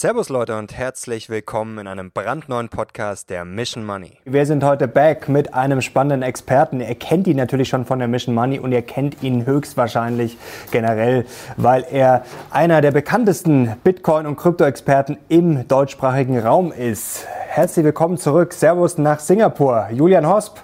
Servus Leute und herzlich willkommen in einem brandneuen Podcast der Mission Money. Wir sind heute back mit einem spannenden Experten. Ihr kennt ihn natürlich schon von der Mission Money und ihr kennt ihn höchstwahrscheinlich generell, weil er einer der bekanntesten Bitcoin- und Krypto-Experten im deutschsprachigen Raum ist. Herzlich willkommen zurück. Servus nach Singapur. Julian Hosp.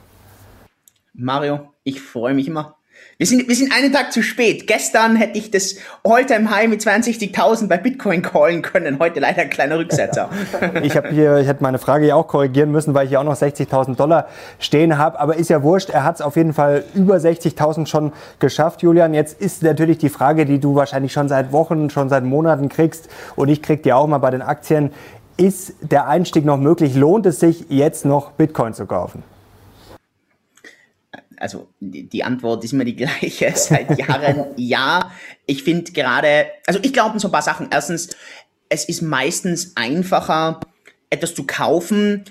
Mario, ich freue mich immer wir sind, wir sind einen Tag zu spät. Gestern hätte ich das All-Time-High mit 62.000 bei Bitcoin callen können. Heute leider ein kleiner Rücksetzer. ich habe hier, ich hätte meine Frage ja auch korrigieren müssen, weil ich hier auch noch 60.000 Dollar stehen habe. Aber ist ja wurscht. Er hat es auf jeden Fall über 60.000 schon geschafft, Julian. Jetzt ist natürlich die Frage, die du wahrscheinlich schon seit Wochen, schon seit Monaten kriegst. Und ich krieg die auch mal bei den Aktien. Ist der Einstieg noch möglich? Lohnt es sich, jetzt noch Bitcoin zu kaufen? Also die Antwort ist immer die gleiche seit Jahren. ja, ich finde gerade, also ich glaube so ein paar Sachen. Erstens, es ist meistens einfacher, etwas zu kaufen,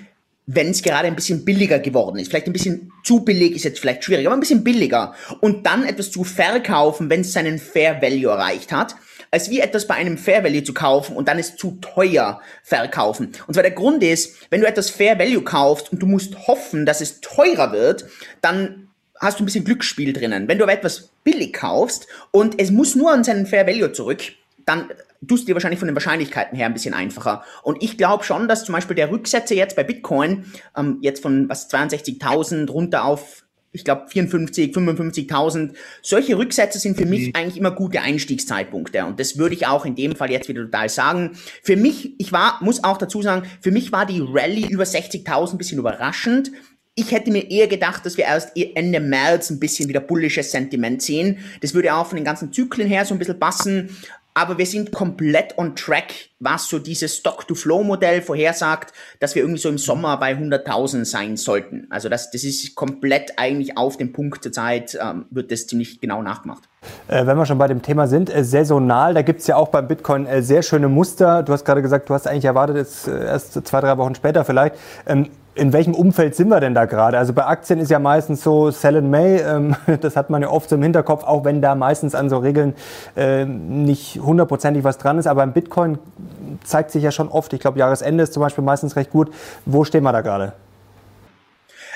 wenn es gerade ein bisschen billiger geworden ist. Vielleicht ein bisschen zu billig ist jetzt vielleicht schwierig, aber ein bisschen billiger. Und dann etwas zu verkaufen, wenn es seinen Fair Value erreicht hat als wie etwas bei einem Fair Value zu kaufen und dann es zu teuer verkaufen. Und zwar der Grund ist, wenn du etwas Fair Value kaufst und du musst hoffen, dass es teurer wird, dann hast du ein bisschen Glücksspiel drinnen. Wenn du aber etwas billig kaufst und es muss nur an seinen Fair Value zurück, dann tust du dir wahrscheinlich von den Wahrscheinlichkeiten her ein bisschen einfacher. Und ich glaube schon, dass zum Beispiel der Rücksetzer jetzt bei Bitcoin ähm, jetzt von was 62.000 runter auf ich glaube 54, 55.000. Solche Rücksätze sind für mich mhm. eigentlich immer gute Einstiegszeitpunkte und das würde ich auch in dem Fall jetzt wieder total sagen. Für mich, ich war, muss auch dazu sagen, für mich war die Rallye über 60.000 ein bisschen überraschend, ich hätte mir eher gedacht, dass wir erst Ende März ein bisschen wieder bullisches Sentiment sehen. Das würde auch von den ganzen Zyklen her so ein bisschen passen. Aber wir sind komplett on track, was so dieses Stock-to-Flow-Modell vorhersagt, dass wir irgendwie so im Sommer bei 100.000 sein sollten. Also das, das ist komplett eigentlich auf dem Punkt zur Zeit, ähm, wird das ziemlich genau nachgemacht. Äh, wenn wir schon bei dem Thema sind, äh, saisonal, da gibt es ja auch beim Bitcoin äh, sehr schöne Muster. Du hast gerade gesagt, du hast eigentlich erwartet, jetzt äh, erst zwei, drei Wochen später vielleicht. Ähm, in welchem Umfeld sind wir denn da gerade? Also bei Aktien ist ja meistens so Sell in May, ähm, das hat man ja oft so im Hinterkopf, auch wenn da meistens an so Regeln äh, nicht hundertprozentig was dran ist. Aber im Bitcoin zeigt sich ja schon oft, ich glaube Jahresende ist zum Beispiel meistens recht gut. Wo stehen wir da gerade?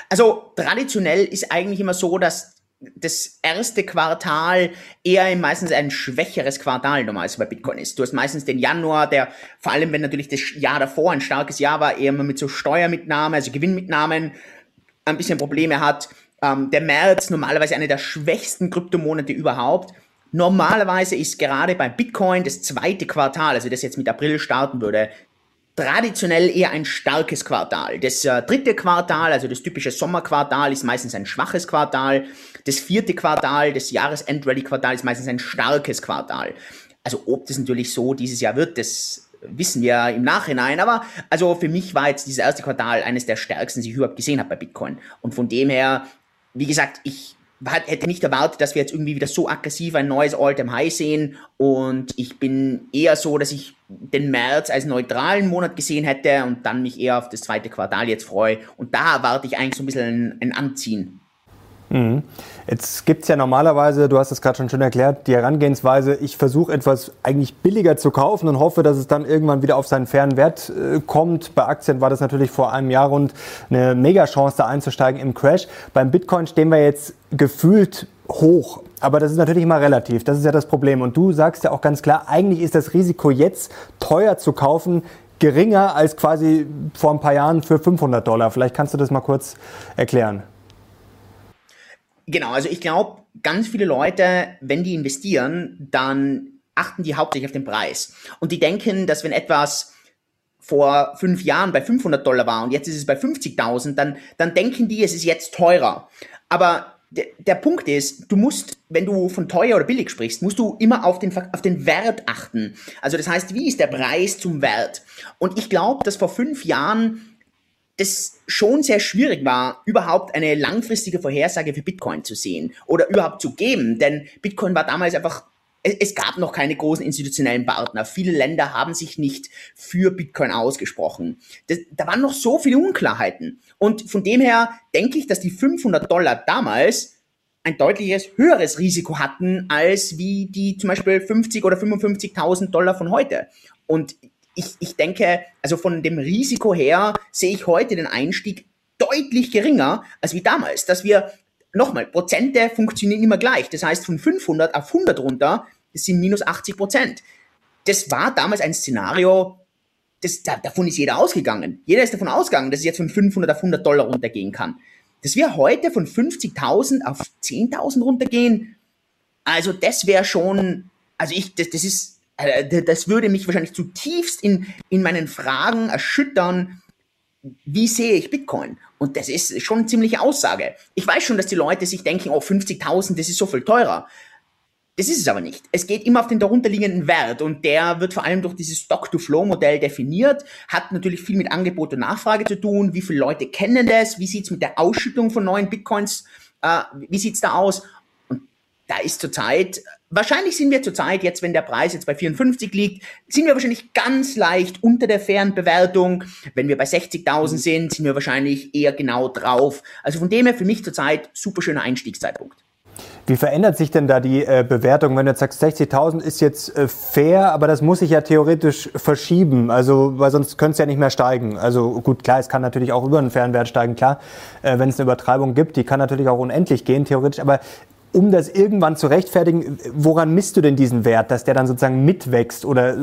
Also traditionell ist eigentlich immer so, dass das erste Quartal eher meistens ein schwächeres Quartal normalerweise bei Bitcoin ist. Du hast meistens den Januar, der vor allem, wenn natürlich das Jahr davor ein starkes Jahr war, eher mit so Steuermitnahme, also Gewinnmitnahmen ein bisschen Probleme hat. Ähm, der März normalerweise eine der schwächsten Kryptomonate überhaupt. Normalerweise ist gerade bei Bitcoin das zweite Quartal, also das jetzt mit April starten würde, traditionell eher ein starkes Quartal. Das äh, dritte Quartal, also das typische Sommerquartal, ist meistens ein schwaches Quartal. Das vierte Quartal, das Jahresend-Rally-Quartal, ist meistens ein starkes Quartal. Also ob das natürlich so dieses Jahr wird, das wissen wir im Nachhinein. Aber also für mich war jetzt dieses erste Quartal eines der stärksten, die ich überhaupt gesehen habe bei Bitcoin. Und von dem her, wie gesagt, ich hätte nicht erwartet, dass wir jetzt irgendwie wieder so aggressiv ein neues All-Time-High sehen. Und ich bin eher so, dass ich den März als neutralen Monat gesehen hätte und dann mich eher auf das zweite Quartal jetzt freue. Und da erwarte ich eigentlich so ein bisschen ein Anziehen. Mhm. Jetzt gibt es ja normalerweise, du hast es gerade schon schön erklärt, die Herangehensweise, ich versuche etwas eigentlich billiger zu kaufen und hoffe, dass es dann irgendwann wieder auf seinen fairen Wert äh, kommt. Bei Aktien war das natürlich vor einem Jahr rund eine Mega-Chance, da einzusteigen im Crash. Beim Bitcoin stehen wir jetzt gefühlt hoch. Aber das ist natürlich immer relativ. Das ist ja das Problem. Und du sagst ja auch ganz klar, eigentlich ist das Risiko jetzt teuer zu kaufen geringer als quasi vor ein paar Jahren für 500 Dollar. Vielleicht kannst du das mal kurz erklären. Genau, also ich glaube, ganz viele Leute, wenn die investieren, dann achten die hauptsächlich auf den Preis. Und die denken, dass wenn etwas vor fünf Jahren bei 500 Dollar war und jetzt ist es bei 50.000, dann, dann denken die, es ist jetzt teurer. Aber der, Punkt ist, du musst, wenn du von teuer oder billig sprichst, musst du immer auf den, auf den Wert achten. Also das heißt, wie ist der Preis zum Wert? Und ich glaube, dass vor fünf Jahren das schon sehr schwierig war, überhaupt eine langfristige Vorhersage für Bitcoin zu sehen oder überhaupt zu geben. Denn Bitcoin war damals einfach, es gab noch keine großen institutionellen Partner. Viele Länder haben sich nicht für Bitcoin ausgesprochen. Das, da waren noch so viele Unklarheiten. Und von dem her denke ich, dass die 500 Dollar damals ein deutliches höheres Risiko hatten als wie die zum Beispiel 50 oder 55.000 Dollar von heute. Und ich, ich denke, also von dem Risiko her sehe ich heute den Einstieg deutlich geringer als wie damals, dass wir nochmal, Prozente funktionieren immer gleich. Das heißt, von 500 auf 100 runter, das sind minus 80 Prozent. Das war damals ein Szenario, das, davon ist jeder ausgegangen. Jeder ist davon ausgegangen, dass es jetzt von 500 auf 100 Dollar runtergehen kann. Dass wir heute von 50.000 auf 10.000 runtergehen, also das wäre schon, also ich, das, das ist, das würde mich wahrscheinlich zutiefst in, in meinen Fragen erschüttern, wie sehe ich Bitcoin? Und das ist schon eine ziemliche Aussage. Ich weiß schon, dass die Leute sich denken, oh, 50.000, das ist so viel teurer. Das ist es aber nicht. Es geht immer auf den darunterliegenden Wert und der wird vor allem durch dieses Stock-to-Flow-Modell definiert, hat natürlich viel mit Angebot und Nachfrage zu tun. Wie viele Leute kennen das? Wie sieht's mit der Ausschüttung von neuen Bitcoins? Äh, wie sieht's da aus? Und da ist zurzeit, wahrscheinlich sind wir zurzeit jetzt, wenn der Preis jetzt bei 54 liegt, sind wir wahrscheinlich ganz leicht unter der fairen Bewertung. Wenn wir bei 60.000 sind, sind wir wahrscheinlich eher genau drauf. Also von dem her für mich zurzeit super schöner Einstiegszeitpunkt. Wie verändert sich denn da die äh, Bewertung, wenn du jetzt sagst, 60.000 ist jetzt äh, fair, aber das muss sich ja theoretisch verschieben, also weil sonst könnte es ja nicht mehr steigen. Also gut, klar, es kann natürlich auch über einen fairen Wert steigen, klar, äh, wenn es eine Übertreibung gibt, die kann natürlich auch unendlich gehen, theoretisch, aber um das irgendwann zu rechtfertigen, woran misst du denn diesen Wert, dass der dann sozusagen mitwächst oder äh,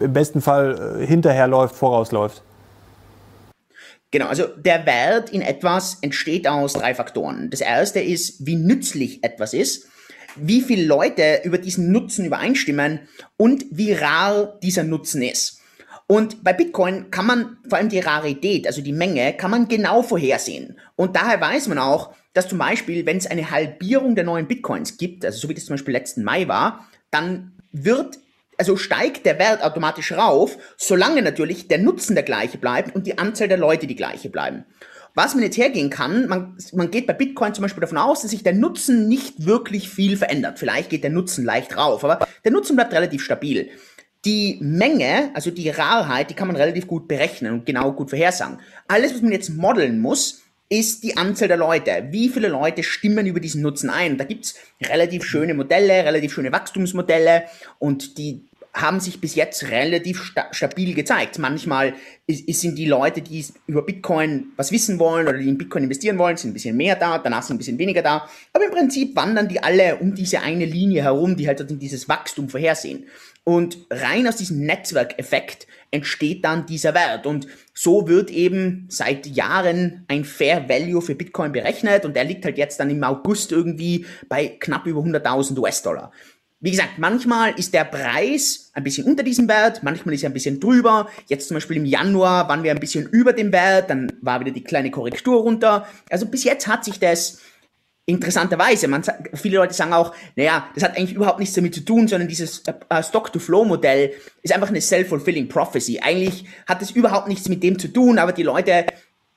im besten Fall äh, hinterherläuft, vorausläuft? Genau, also der Wert in etwas entsteht aus drei Faktoren. Das erste ist, wie nützlich etwas ist, wie viele Leute über diesen Nutzen übereinstimmen und wie rar dieser Nutzen ist. Und bei Bitcoin kann man vor allem die Rarität, also die Menge, kann man genau vorhersehen. Und daher weiß man auch, dass zum Beispiel, wenn es eine Halbierung der neuen Bitcoins gibt, also so wie das zum Beispiel letzten Mai war, dann wird also steigt der Wert automatisch rauf, solange natürlich der Nutzen der gleiche bleibt und die Anzahl der Leute die gleiche bleiben. Was man jetzt hergehen kann, man, man geht bei Bitcoin zum Beispiel davon aus, dass sich der Nutzen nicht wirklich viel verändert. Vielleicht geht der Nutzen leicht rauf, aber der Nutzen bleibt relativ stabil. Die Menge, also die Rarheit, die kann man relativ gut berechnen und genau gut vorhersagen. Alles, was man jetzt modeln muss, ist die Anzahl der Leute. Wie viele Leute stimmen über diesen Nutzen ein? Da gibt's relativ schöne Modelle, relativ schöne Wachstumsmodelle und die haben sich bis jetzt relativ sta stabil gezeigt. Manchmal ist, sind die Leute, die über Bitcoin was wissen wollen oder die in Bitcoin investieren wollen, sind ein bisschen mehr da, danach sind ein bisschen weniger da. Aber im Prinzip wandern die alle um diese eine Linie herum, die halt dieses Wachstum vorhersehen. Und rein aus diesem Netzwerkeffekt entsteht dann dieser Wert. Und so wird eben seit Jahren ein Fair Value für Bitcoin berechnet und der liegt halt jetzt dann im August irgendwie bei knapp über 100.000 US-Dollar. Wie gesagt, manchmal ist der Preis ein bisschen unter diesem Wert, manchmal ist er ein bisschen drüber. Jetzt zum Beispiel im Januar waren wir ein bisschen über dem Wert, dann war wieder die kleine Korrektur runter. Also bis jetzt hat sich das interessanterweise, man, viele Leute sagen auch, naja, das hat eigentlich überhaupt nichts damit zu tun, sondern dieses äh, Stock-to-Flow-Modell ist einfach eine self-fulfilling prophecy. Eigentlich hat es überhaupt nichts mit dem zu tun, aber die Leute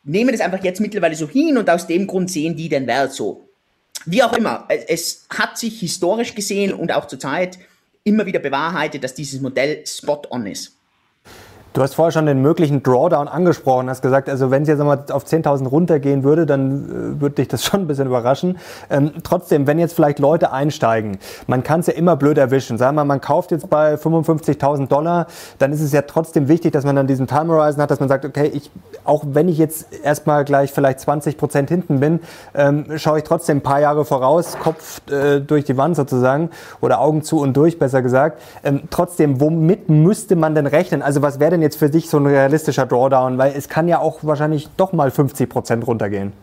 nehmen das einfach jetzt mittlerweile so hin und aus dem Grund sehen die den Wert so. Wie auch immer, es hat sich historisch gesehen und auch zurzeit immer wieder bewahrheitet, dass dieses Modell spot on ist. Du hast vorher schon den möglichen Drawdown angesprochen, hast gesagt, also wenn es jetzt mal auf 10.000 runtergehen würde, dann äh, würde dich das schon ein bisschen überraschen. Ähm, trotzdem, wenn jetzt vielleicht Leute einsteigen, man kann es ja immer blöd erwischen. Sagen wir mal, man kauft jetzt bei 55.000 Dollar, dann ist es ja trotzdem wichtig, dass man dann diesen Time Horizon hat, dass man sagt, okay, ich, auch wenn ich jetzt erstmal gleich vielleicht 20 Prozent hinten bin, ähm, schaue ich trotzdem ein paar Jahre voraus, Kopf äh, durch die Wand sozusagen oder Augen zu und durch, besser gesagt. Ähm, trotzdem, womit müsste man denn rechnen? Also was wäre denn jetzt für dich so ein realistischer Drawdown? Weil es kann ja auch wahrscheinlich doch mal 50 Prozent runtergehen.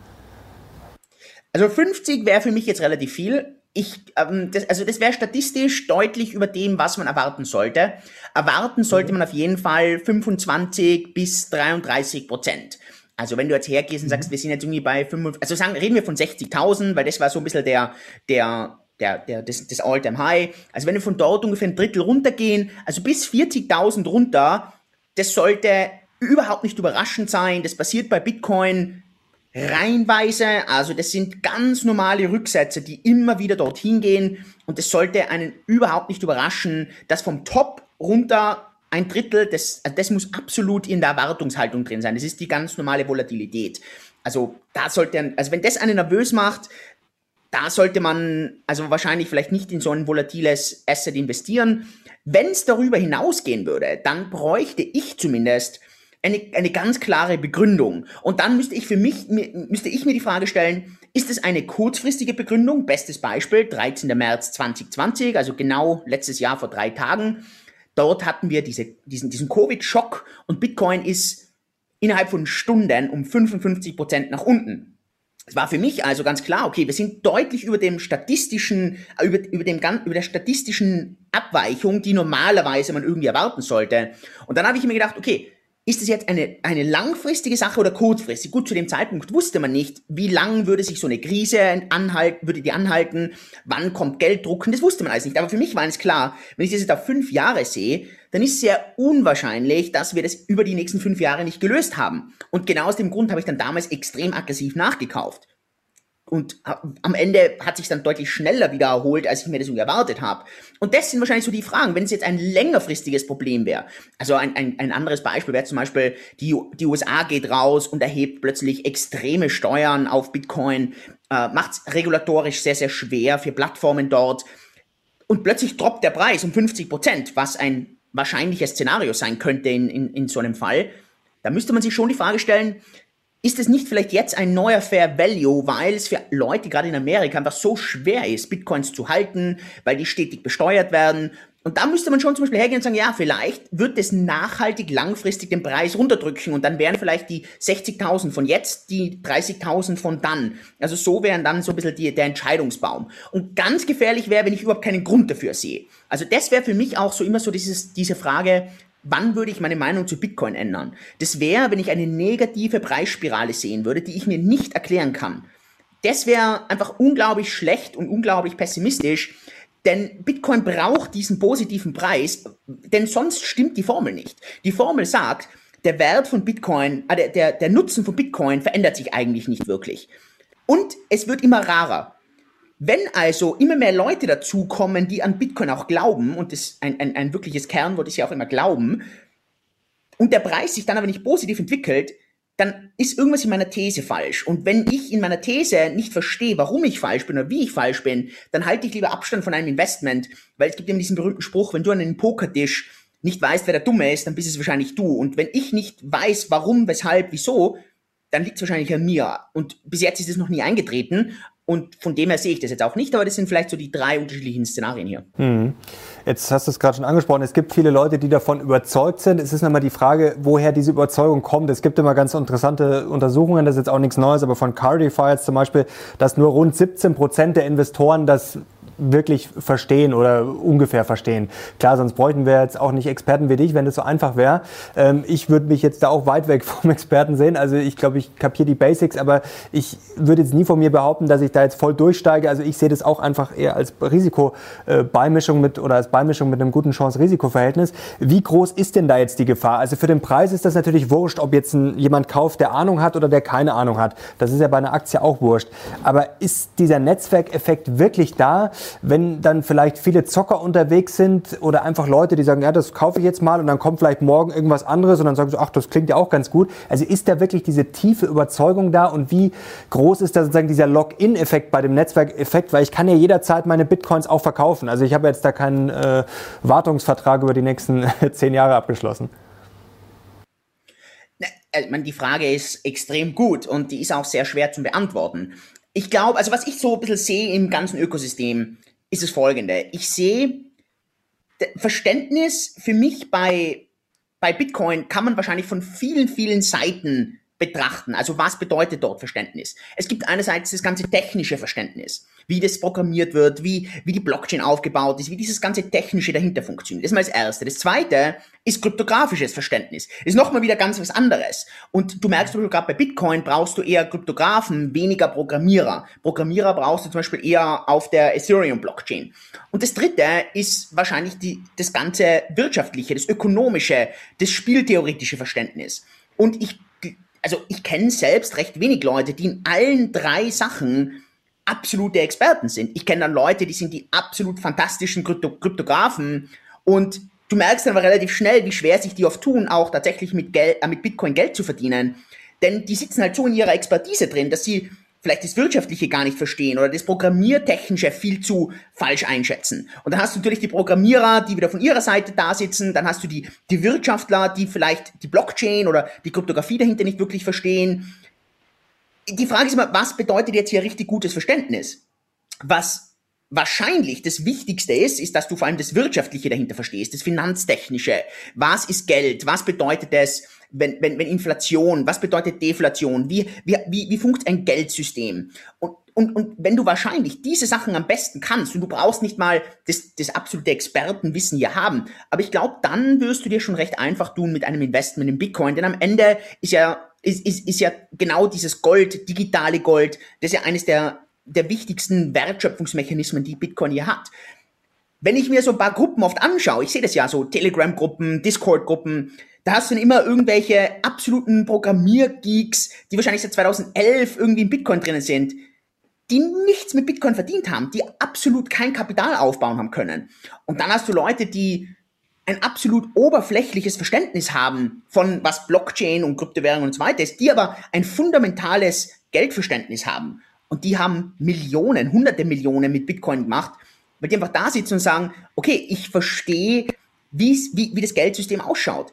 Also 50 wäre für mich jetzt relativ viel. Ich, ähm, das, also das wäre statistisch deutlich über dem, was man erwarten sollte. Erwarten sollte man auf jeden Fall 25 bis 33 Prozent. Also wenn du jetzt hergehst und sagst, mhm. wir sind jetzt irgendwie bei 5, also sagen, reden wir von 60.000, weil das war so ein bisschen der, der, der, der, das, das All-Time-High. Also wenn wir von dort ungefähr ein Drittel runtergehen, also bis 40.000 runter, das sollte überhaupt nicht überraschend sein. Das passiert bei Bitcoin reinweise. Also das sind ganz normale Rücksätze, die immer wieder dorthin gehen. Und es sollte einen überhaupt nicht überraschen, dass vom Top runter ein Drittel, das, also das muss absolut in der Erwartungshaltung drin sein. Das ist die ganz normale Volatilität. Also da sollte, also wenn das einen nervös macht, da sollte man also wahrscheinlich vielleicht nicht in so ein volatiles Asset investieren. Wenn es darüber hinausgehen würde, dann bräuchte ich zumindest eine, eine ganz klare Begründung. Und dann müsste ich für mich, müsste ich mir die Frage stellen, ist es eine kurzfristige Begründung? Bestes Beispiel, 13. März 2020, also genau letztes Jahr vor drei Tagen. Dort hatten wir diese, diesen, diesen Covid-Schock und Bitcoin ist innerhalb von Stunden um 55 Prozent nach unten. Es war für mich also ganz klar, okay, wir sind deutlich über dem statistischen, über, über dem, über der statistischen Abweichung, die normalerweise man irgendwie erwarten sollte. Und dann habe ich mir gedacht, okay, ist es jetzt eine, eine langfristige Sache oder kurzfristig? Gut, zu dem Zeitpunkt wusste man nicht, wie lang würde sich so eine Krise anhalten, würde die anhalten, wann kommt Gelddruck, das wusste man alles nicht. Aber für mich war es klar, wenn ich das jetzt auf fünf Jahre sehe, dann ist sehr unwahrscheinlich, dass wir das über die nächsten fünf Jahre nicht gelöst haben. Und genau aus dem Grund habe ich dann damals extrem aggressiv nachgekauft. Und am Ende hat sich dann deutlich schneller wieder erholt, als ich mir das erwartet habe. Und das sind wahrscheinlich so die Fragen. Wenn es jetzt ein längerfristiges Problem wäre, also ein, ein, ein anderes Beispiel wäre zum Beispiel, die, die USA geht raus und erhebt plötzlich extreme Steuern auf Bitcoin, äh, macht es regulatorisch sehr, sehr schwer für Plattformen dort. Und plötzlich droppt der Preis um 50 Prozent, was ein wahrscheinliches Szenario sein könnte in, in, in so einem Fall. Da müsste man sich schon die Frage stellen, ist es nicht vielleicht jetzt ein neuer Fair Value, weil es für Leute gerade in Amerika einfach so schwer ist, Bitcoins zu halten, weil die stetig besteuert werden? Und da müsste man schon zum Beispiel hergehen und sagen, ja, vielleicht wird es nachhaltig langfristig den Preis runterdrücken und dann wären vielleicht die 60.000 von jetzt die 30.000 von dann. Also so wären dann so ein bisschen die, der Entscheidungsbaum. Und ganz gefährlich wäre, wenn ich überhaupt keinen Grund dafür sehe. Also das wäre für mich auch so immer so dieses, diese Frage, wann würde ich meine Meinung zu Bitcoin ändern? Das wäre, wenn ich eine negative Preisspirale sehen würde, die ich mir nicht erklären kann. Das wäre einfach unglaublich schlecht und unglaublich pessimistisch, denn Bitcoin braucht diesen positiven Preis, denn sonst stimmt die Formel nicht. Die Formel sagt, der Wert von Bitcoin, äh, der, der Nutzen von Bitcoin verändert sich eigentlich nicht wirklich. Und es wird immer rarer. Wenn also immer mehr Leute dazukommen, die an Bitcoin auch glauben, und das ein, ein, ein wirkliches Kernwort ist ja auch immer Glauben, und der Preis sich dann aber nicht positiv entwickelt, dann ist irgendwas in meiner These falsch. Und wenn ich in meiner These nicht verstehe, warum ich falsch bin oder wie ich falsch bin, dann halte ich lieber Abstand von einem Investment, weil es gibt eben diesen berühmten Spruch, wenn du an einem Pokertisch nicht weißt, wer der Dumme ist, dann bist es wahrscheinlich du. Und wenn ich nicht weiß, warum, weshalb, wieso, dann liegt es wahrscheinlich an mir. Und bis jetzt ist es noch nie eingetreten. Und von dem her sehe ich das jetzt auch nicht, aber das sind vielleicht so die drei unterschiedlichen Szenarien hier. Hm. Jetzt hast du es gerade schon angesprochen, es gibt viele Leute, die davon überzeugt sind. Es ist nochmal die Frage, woher diese Überzeugung kommt. Es gibt immer ganz interessante Untersuchungen, das ist jetzt auch nichts Neues, aber von Cardify zum Beispiel, dass nur rund 17 Prozent der Investoren das wirklich verstehen oder ungefähr verstehen. Klar, sonst bräuchten wir jetzt auch nicht Experten wie dich, wenn das so einfach wäre. Ähm, ich würde mich jetzt da auch weit weg vom Experten sehen. Also ich glaube, ich kapiere die Basics, aber ich würde jetzt nie von mir behaupten, dass ich da jetzt voll durchsteige. Also ich sehe das auch einfach eher als Risikobeimischung mit oder als Beimischung mit einem guten Chance-Risiko-Verhältnis. Wie groß ist denn da jetzt die Gefahr? Also für den Preis ist das natürlich wurscht, ob jetzt ein, jemand kauft, der Ahnung hat oder der keine Ahnung hat. Das ist ja bei einer Aktie auch wurscht. Aber ist dieser Netzwerkeffekt wirklich da? Wenn dann vielleicht viele Zocker unterwegs sind oder einfach Leute, die sagen, ja, das kaufe ich jetzt mal und dann kommt vielleicht morgen irgendwas anderes und dann sagen sie, ach, das klingt ja auch ganz gut. Also ist da wirklich diese tiefe Überzeugung da und wie groß ist da sozusagen dieser Login-Effekt bei dem Netzwerkeffekt? Weil ich kann ja jederzeit meine Bitcoins auch verkaufen. Also ich habe jetzt da keinen äh, Wartungsvertrag über die nächsten zehn Jahre abgeschlossen. Also, ich meine, die Frage ist extrem gut und die ist auch sehr schwer zu beantworten. Ich glaube, also was ich so ein bisschen sehe im ganzen Ökosystem, ist das folgende. Ich sehe Verständnis für mich bei, bei Bitcoin kann man wahrscheinlich von vielen, vielen Seiten betrachten. Also was bedeutet dort Verständnis? Es gibt einerseits das ganze technische Verständnis, wie das programmiert wird, wie, wie die Blockchain aufgebaut ist, wie dieses ganze technische dahinter funktioniert. Das ist mal das Erste. Das Zweite ist kryptografisches Verständnis. Ist nochmal wieder ganz was anderes. Und du merkst, gerade bei Bitcoin brauchst du eher Kryptografen, weniger Programmierer. Programmierer brauchst du zum Beispiel eher auf der Ethereum-Blockchain. Und das Dritte ist wahrscheinlich die, das ganze wirtschaftliche, das ökonomische, das spieltheoretische Verständnis. Und ich also ich kenne selbst recht wenig Leute, die in allen drei Sachen absolute Experten sind. Ich kenne dann Leute, die sind die absolut fantastischen Krypto Kryptografen und du merkst dann aber relativ schnell, wie schwer sich die oft tun, auch tatsächlich mit, Geld, äh, mit Bitcoin Geld zu verdienen. Denn die sitzen halt so in ihrer Expertise drin, dass sie vielleicht das Wirtschaftliche gar nicht verstehen oder das Programmiertechnische viel zu falsch einschätzen. Und dann hast du natürlich die Programmierer, die wieder von ihrer Seite da sitzen, dann hast du die, die Wirtschaftler, die vielleicht die Blockchain oder die Kryptographie dahinter nicht wirklich verstehen. Die Frage ist immer, was bedeutet jetzt hier richtig gutes Verständnis? Was wahrscheinlich das Wichtigste ist, ist, dass du vor allem das Wirtschaftliche dahinter verstehst, das Finanztechnische. Was ist Geld? Was bedeutet es, wenn, wenn, wenn Inflation? Was bedeutet Deflation? Wie, wie, wie, wie funkt ein Geldsystem? Und, und, und wenn du wahrscheinlich diese Sachen am besten kannst und du brauchst nicht mal das, das absolute Expertenwissen hier haben, aber ich glaube, dann wirst du dir schon recht einfach tun mit einem Investment in Bitcoin, denn am Ende ist ja ist, ist, ist ja genau dieses Gold, digitale Gold, das ist ja eines der der wichtigsten Wertschöpfungsmechanismen, die Bitcoin hier hat. Wenn ich mir so ein paar Gruppen oft anschaue, ich sehe das ja so, Telegram-Gruppen, Discord-Gruppen, da hast du dann immer irgendwelche absoluten Programmiergeeks, die wahrscheinlich seit 2011 irgendwie in Bitcoin drinnen sind, die nichts mit Bitcoin verdient haben, die absolut kein Kapital aufbauen haben können. Und dann hast du Leute, die ein absolut oberflächliches Verständnis haben von was Blockchain und Kryptowährung und so weiter ist, die aber ein fundamentales Geldverständnis haben. Und die haben Millionen, hunderte Millionen mit Bitcoin gemacht, weil die einfach da sitzen und sagen, okay, ich verstehe, wie, wie das Geldsystem ausschaut.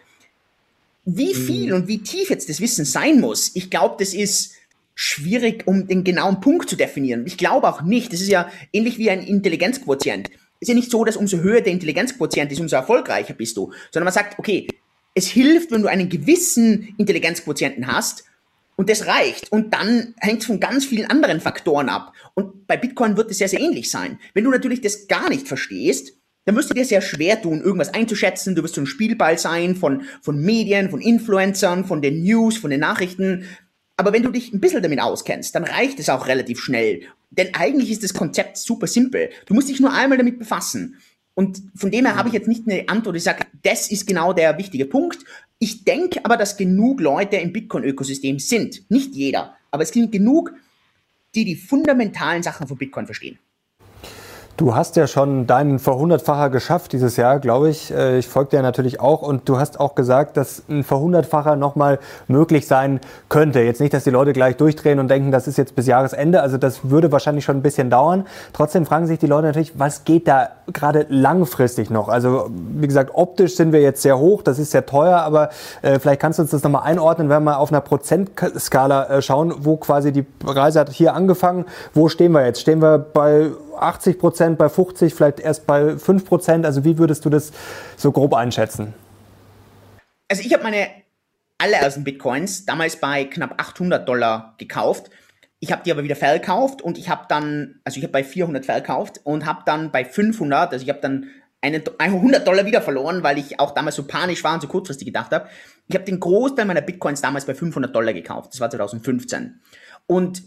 Wie mhm. viel mhm. und wie tief jetzt das Wissen sein muss, ich glaube, das ist schwierig, um den genauen Punkt zu definieren. Ich glaube auch nicht, das ist ja ähnlich wie ein Intelligenzquotient. Ist ja nicht so, dass umso höher der Intelligenzquotient ist, umso erfolgreicher bist du, sondern man sagt, okay, es hilft, wenn du einen gewissen Intelligenzquotienten hast, und das reicht. Und dann hängt es von ganz vielen anderen Faktoren ab. Und bei Bitcoin wird es sehr, sehr ähnlich sein. Wenn du natürlich das gar nicht verstehst, dann wirst du dir sehr schwer tun, irgendwas einzuschätzen. Du wirst so ein Spielball sein von, von Medien, von Influencern, von den News, von den Nachrichten. Aber wenn du dich ein bisschen damit auskennst, dann reicht es auch relativ schnell. Denn eigentlich ist das Konzept super simpel. Du musst dich nur einmal damit befassen. Und von dem her habe ich jetzt nicht eine Antwort, ich sage, das ist genau der wichtige Punkt. Ich denke aber, dass genug Leute im Bitcoin-Ökosystem sind. Nicht jeder, aber es sind genug, die die fundamentalen Sachen von Bitcoin verstehen. Du hast ja schon deinen Verhundertfacher geschafft dieses Jahr, glaube ich. Äh, ich folge dir natürlich auch. Und du hast auch gesagt, dass ein Verhundertfacher nochmal möglich sein könnte. Jetzt nicht, dass die Leute gleich durchdrehen und denken, das ist jetzt bis Jahresende. Also das würde wahrscheinlich schon ein bisschen dauern. Trotzdem fragen sich die Leute natürlich, was geht da gerade langfristig noch? Also wie gesagt, optisch sind wir jetzt sehr hoch. Das ist sehr teuer. Aber äh, vielleicht kannst du uns das nochmal einordnen, wenn wir mal auf einer Prozentskala äh, schauen, wo quasi die Reise hat hier angefangen. Wo stehen wir jetzt? Stehen wir bei 80 Prozent, bei 50, vielleicht erst bei 5 Prozent? Also wie würdest du das so grob einschätzen? Also ich habe meine allerersten Bitcoins damals bei knapp 800 Dollar gekauft. Ich habe die aber wieder verkauft und ich habe dann, also ich habe bei 400 verkauft und habe dann bei 500, also ich habe dann einen, 100 Dollar wieder verloren, weil ich auch damals so panisch war und so kurzfristig gedacht habe. Ich habe den Großteil meiner Bitcoins damals bei 500 Dollar gekauft. Das war 2015. Und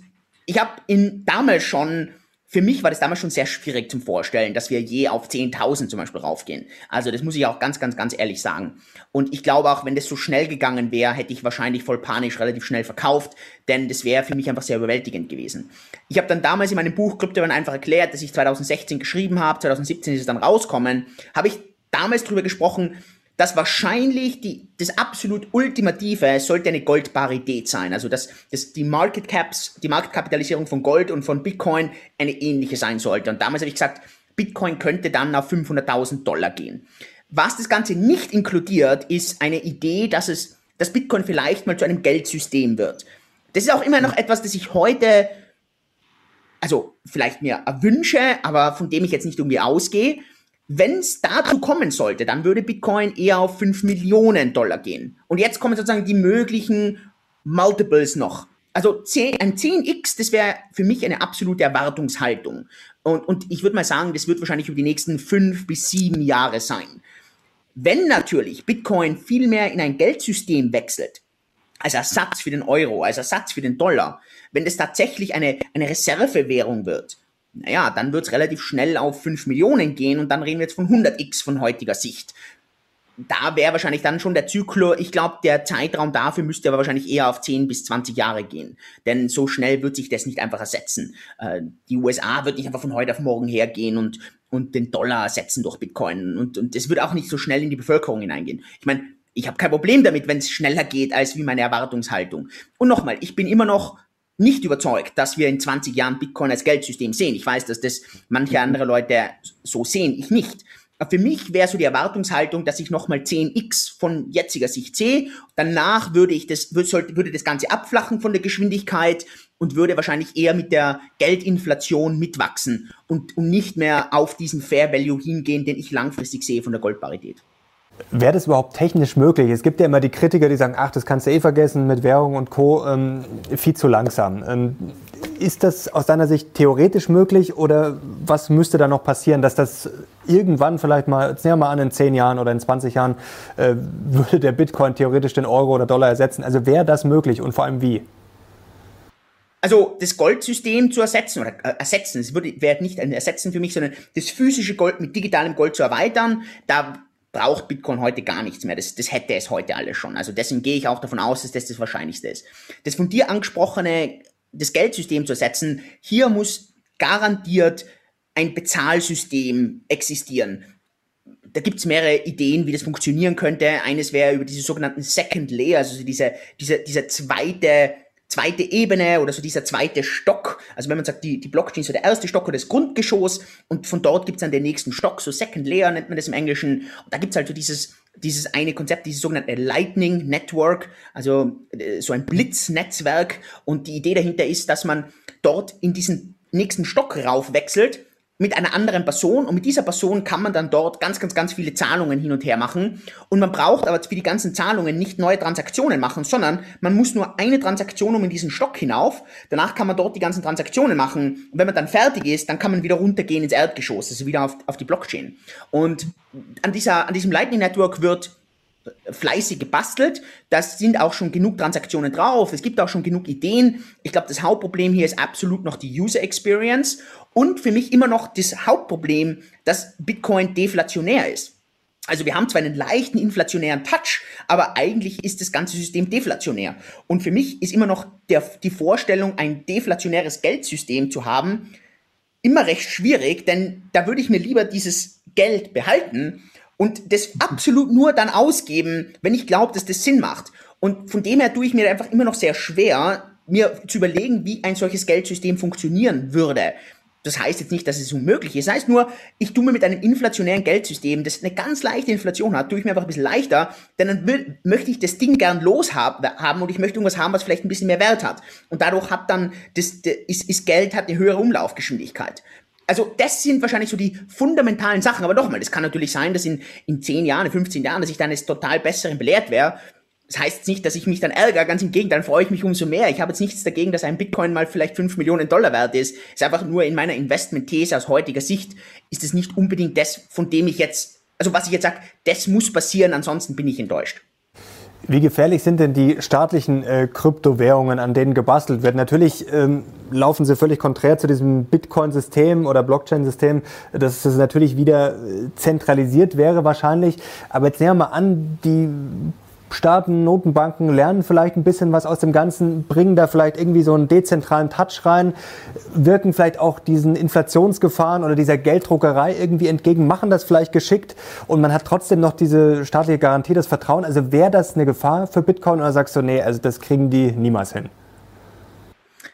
ich habe damals schon für mich war das damals schon sehr schwierig zum Vorstellen, dass wir je auf 10.000 zum Beispiel raufgehen. Also das muss ich auch ganz, ganz, ganz ehrlich sagen. Und ich glaube auch, wenn das so schnell gegangen wäre, hätte ich wahrscheinlich voll panisch relativ schnell verkauft, denn das wäre für mich einfach sehr überwältigend gewesen. Ich habe dann damals in meinem Buch Kryptowährung einfach erklärt, dass ich 2016 geschrieben habe, 2017 ist es dann rauskommen, habe ich damals drüber gesprochen, dass wahrscheinlich die, das absolut Ultimative sollte eine Goldparität sein. Also dass, dass die Market Caps, die Marktkapitalisierung von Gold und von Bitcoin eine ähnliche sein sollte. Und damals habe ich gesagt, Bitcoin könnte dann auf 500.000 Dollar gehen. Was das Ganze nicht inkludiert, ist eine Idee, dass es, dass Bitcoin vielleicht mal zu einem Geldsystem wird. Das ist auch immer noch etwas, das ich heute, also vielleicht mir erwünsche, aber von dem ich jetzt nicht irgendwie ausgehe. Wenn es dazu kommen sollte, dann würde Bitcoin eher auf 5 Millionen Dollar gehen. Und jetzt kommen sozusagen die möglichen Multiples noch. Also 10, ein 10x, das wäre für mich eine absolute Erwartungshaltung. Und, und ich würde mal sagen, das wird wahrscheinlich über die nächsten fünf bis sieben Jahre sein. Wenn natürlich Bitcoin viel mehr in ein Geldsystem wechselt, als Ersatz für den Euro, als Ersatz für den Dollar, wenn das tatsächlich eine, eine Reservewährung wird, naja, dann wird es relativ schnell auf 5 Millionen gehen und dann reden wir jetzt von 100x von heutiger Sicht. Da wäre wahrscheinlich dann schon der Zyklus, ich glaube, der Zeitraum dafür müsste aber wahrscheinlich eher auf 10 bis 20 Jahre gehen. Denn so schnell wird sich das nicht einfach ersetzen. Äh, die USA wird nicht einfach von heute auf morgen hergehen und, und den Dollar ersetzen durch Bitcoin. Und, und das wird auch nicht so schnell in die Bevölkerung hineingehen. Ich meine, ich habe kein Problem damit, wenn es schneller geht als wie meine Erwartungshaltung. Und nochmal, ich bin immer noch nicht überzeugt, dass wir in 20 Jahren Bitcoin als Geldsystem sehen. Ich weiß, dass das manche andere Leute so sehen, ich nicht. Für mich wäre so die Erwartungshaltung, dass ich nochmal 10x von jetziger Sicht sehe. Danach würde ich das, würde, würde das Ganze abflachen von der Geschwindigkeit und würde wahrscheinlich eher mit der Geldinflation mitwachsen und, und nicht mehr auf diesen Fair Value hingehen, den ich langfristig sehe von der Goldparität. Wäre das überhaupt technisch möglich? Es gibt ja immer die Kritiker, die sagen, ach, das kannst du eh vergessen mit Währung und Co. Ähm, viel zu langsam. Ähm, ist das aus deiner Sicht theoretisch möglich oder was müsste da noch passieren, dass das irgendwann vielleicht mal, jetzt nehmen wir mal an, in 10 Jahren oder in 20 Jahren, äh, würde der Bitcoin theoretisch den Euro oder Dollar ersetzen? Also wäre das möglich und vor allem wie? Also das Goldsystem zu ersetzen oder äh, ersetzen, es wäre nicht ein Ersetzen für mich, sondern das physische Gold mit digitalem Gold zu erweitern, da braucht Bitcoin heute gar nichts mehr. Das, das hätte es heute alles schon. Also deswegen gehe ich auch davon aus, dass das das Wahrscheinlichste ist. Das von dir angesprochene, das Geldsystem zu ersetzen, hier muss garantiert ein Bezahlsystem existieren. Da gibt's mehrere Ideen, wie das funktionieren könnte. Eines wäre über diese sogenannten Second Layer, also diese, diese, dieser zweite zweite Ebene oder so dieser zweite Stock. Also wenn man sagt, die, die Blockchain ist so der erste Stock oder das Grundgeschoss und von dort gibt's dann den nächsten Stock, so Second Layer nennt man das im Englischen. Und da gibt's halt so dieses, dieses eine Konzept, dieses sogenannte Lightning Network, also äh, so ein Blitznetzwerk. Und die Idee dahinter ist, dass man dort in diesen nächsten Stock raufwechselt mit einer anderen Person und mit dieser Person kann man dann dort ganz, ganz, ganz viele Zahlungen hin und her machen. Und man braucht aber für die ganzen Zahlungen nicht neue Transaktionen machen, sondern man muss nur eine Transaktion um in diesen Stock hinauf. Danach kann man dort die ganzen Transaktionen machen. Und wenn man dann fertig ist, dann kann man wieder runtergehen ins Erdgeschoss, also wieder auf, auf die Blockchain. Und an dieser, an diesem Lightning Network wird fleißig gebastelt. Das sind auch schon genug Transaktionen drauf. Es gibt auch schon genug Ideen. Ich glaube, das Hauptproblem hier ist absolut noch die User Experience und für mich immer noch das Hauptproblem, dass Bitcoin deflationär ist. Also wir haben zwar einen leichten inflationären Touch, aber eigentlich ist das ganze System deflationär. Und für mich ist immer noch der, die Vorstellung, ein deflationäres Geldsystem zu haben, immer recht schwierig, denn da würde ich mir lieber dieses Geld behalten und das absolut nur dann ausgeben, wenn ich glaube, dass das Sinn macht. Und von dem her tue ich mir einfach immer noch sehr schwer, mir zu überlegen, wie ein solches Geldsystem funktionieren würde. Das heißt jetzt nicht, dass es unmöglich ist. Das heißt nur, ich tue mir mit einem inflationären Geldsystem, das eine ganz leichte Inflation hat, tue ich mir einfach ein bisschen leichter, denn dann will, möchte ich das Ding gern loshaben und ich möchte irgendwas haben, was vielleicht ein bisschen mehr Wert hat. Und dadurch hat dann, das, ist, ist Geld hat eine höhere Umlaufgeschwindigkeit also das sind wahrscheinlich so die fundamentalen Sachen. Aber nochmal, das kann natürlich sein, dass in, in 10 Jahren, 15 Jahren, dass ich dann eines total Besseren belehrt wäre. Das heißt nicht, dass ich mich dann ärgere, ganz im Gegenteil, dann freue ich mich umso mehr. Ich habe jetzt nichts dagegen, dass ein Bitcoin mal vielleicht 5 Millionen Dollar wert ist. Es ist einfach nur in meiner Investmentthese aus heutiger Sicht ist es nicht unbedingt das, von dem ich jetzt, also was ich jetzt sage, das muss passieren, ansonsten bin ich enttäuscht. Wie gefährlich sind denn die staatlichen äh, Kryptowährungen, an denen gebastelt wird? Natürlich ähm, laufen sie völlig konträr zu diesem Bitcoin-System oder Blockchain-System, dass es natürlich wieder äh, zentralisiert wäre wahrscheinlich. Aber jetzt nehmen wir mal an, die Staaten, Notenbanken lernen vielleicht ein bisschen was aus dem Ganzen, bringen da vielleicht irgendwie so einen dezentralen Touch rein, wirken vielleicht auch diesen Inflationsgefahren oder dieser Gelddruckerei irgendwie entgegen, machen das vielleicht geschickt und man hat trotzdem noch diese staatliche Garantie, das Vertrauen. Also wäre das eine Gefahr für Bitcoin oder sagst du, nee, also das kriegen die niemals hin?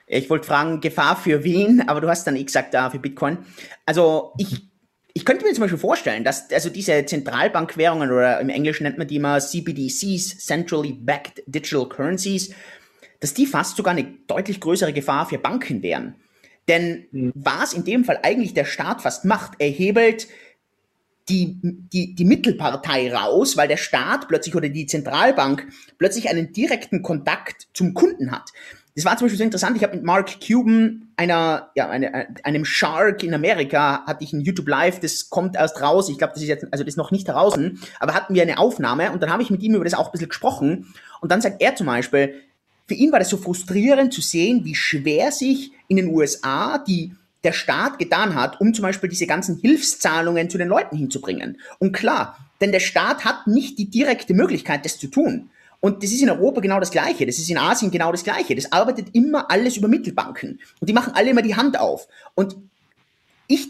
Ich wollte fragen, Gefahr für wen, aber du hast dann eh gesagt, da für Bitcoin. Also ich ich könnte mir zum Beispiel vorstellen, dass also diese Zentralbankwährungen oder im Englischen nennt man die immer CBDCs, Centrally Backed Digital Currencies, dass die fast sogar eine deutlich größere Gefahr für Banken wären. Denn mhm. was in dem Fall eigentlich der Staat fast macht, er hebelt die, die, die Mittelpartei raus, weil der Staat plötzlich oder die Zentralbank plötzlich einen direkten Kontakt zum Kunden hat. Das war zum Beispiel so interessant. Ich habe mit Mark Cuban, einer, ja, eine, einem Shark in Amerika, hatte ich ein YouTube Live, das kommt erst raus. Ich glaube, das ist jetzt, also das ist noch nicht draußen, aber hatten wir eine Aufnahme und dann habe ich mit ihm über das auch ein bisschen gesprochen. Und dann sagt er zum Beispiel, für ihn war das so frustrierend zu sehen, wie schwer sich in den USA die der Staat getan hat, um zum Beispiel diese ganzen Hilfszahlungen zu den Leuten hinzubringen. Und klar, denn der Staat hat nicht die direkte Möglichkeit, das zu tun. Und das ist in Europa genau das Gleiche. Das ist in Asien genau das Gleiche. Das arbeitet immer alles über Mittelbanken. Und die machen alle immer die Hand auf. Und ich,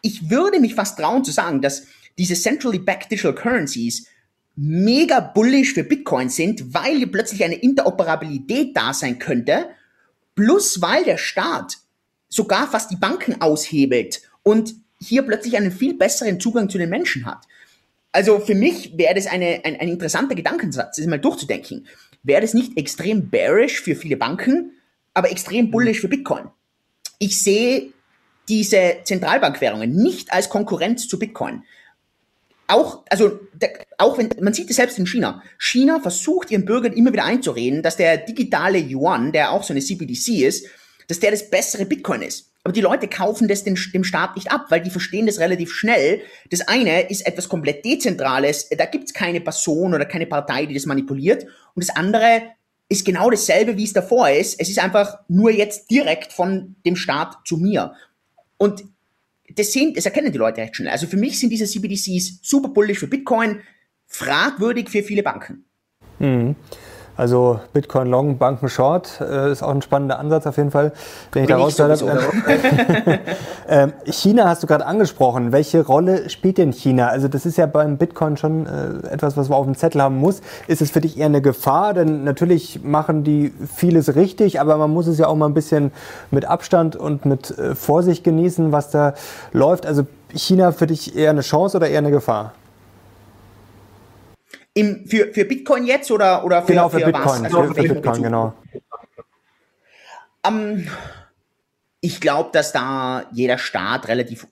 ich würde mich fast trauen zu sagen, dass diese centrally backed digital currencies mega bullish für Bitcoin sind, weil hier plötzlich eine Interoperabilität da sein könnte plus weil der Staat sogar fast die Banken aushebelt und hier plötzlich einen viel besseren Zugang zu den Menschen hat. Also für mich wäre das eine, ein, ein interessanter Gedankensatz, das mal durchzudenken. Wäre das nicht extrem bearish für viele Banken, aber extrem bullish für Bitcoin? Ich sehe diese Zentralbankwährungen nicht als Konkurrenz zu Bitcoin. Auch, also, auch wenn, man sieht es selbst in China. China versucht ihren Bürgern immer wieder einzureden, dass der digitale Yuan, der auch so eine CBDC ist, dass der das bessere Bitcoin ist. Aber die Leute kaufen das dem, dem Staat nicht ab, weil die verstehen das relativ schnell. Das eine ist etwas komplett Dezentrales, da gibt es keine Person oder keine Partei, die das manipuliert. Und das andere ist genau dasselbe, wie es davor ist. Es ist einfach nur jetzt direkt von dem Staat zu mir. Und das, sehen, das erkennen die Leute recht schnell. Also für mich sind diese CBDCs super bullish für Bitcoin, fragwürdig für viele Banken. Mhm. Also Bitcoin Long, Banken Short äh, ist auch ein spannender Ansatz auf jeden Fall. Wenn ich daraus äh, China hast du gerade angesprochen. Welche Rolle spielt denn China? Also das ist ja beim Bitcoin schon äh, etwas, was man auf dem Zettel haben muss. Ist es für dich eher eine Gefahr? Denn natürlich machen die vieles richtig, aber man muss es ja auch mal ein bisschen mit Abstand und mit äh, Vorsicht genießen, was da läuft. Also China für dich eher eine Chance oder eher eine Gefahr? Im, für, für Bitcoin jetzt oder, oder für, genau, für, für Bitcoin, was? Also für, für Bitcoin, genau. Um, ähm, ich glaube, dass da jeder Staat relativ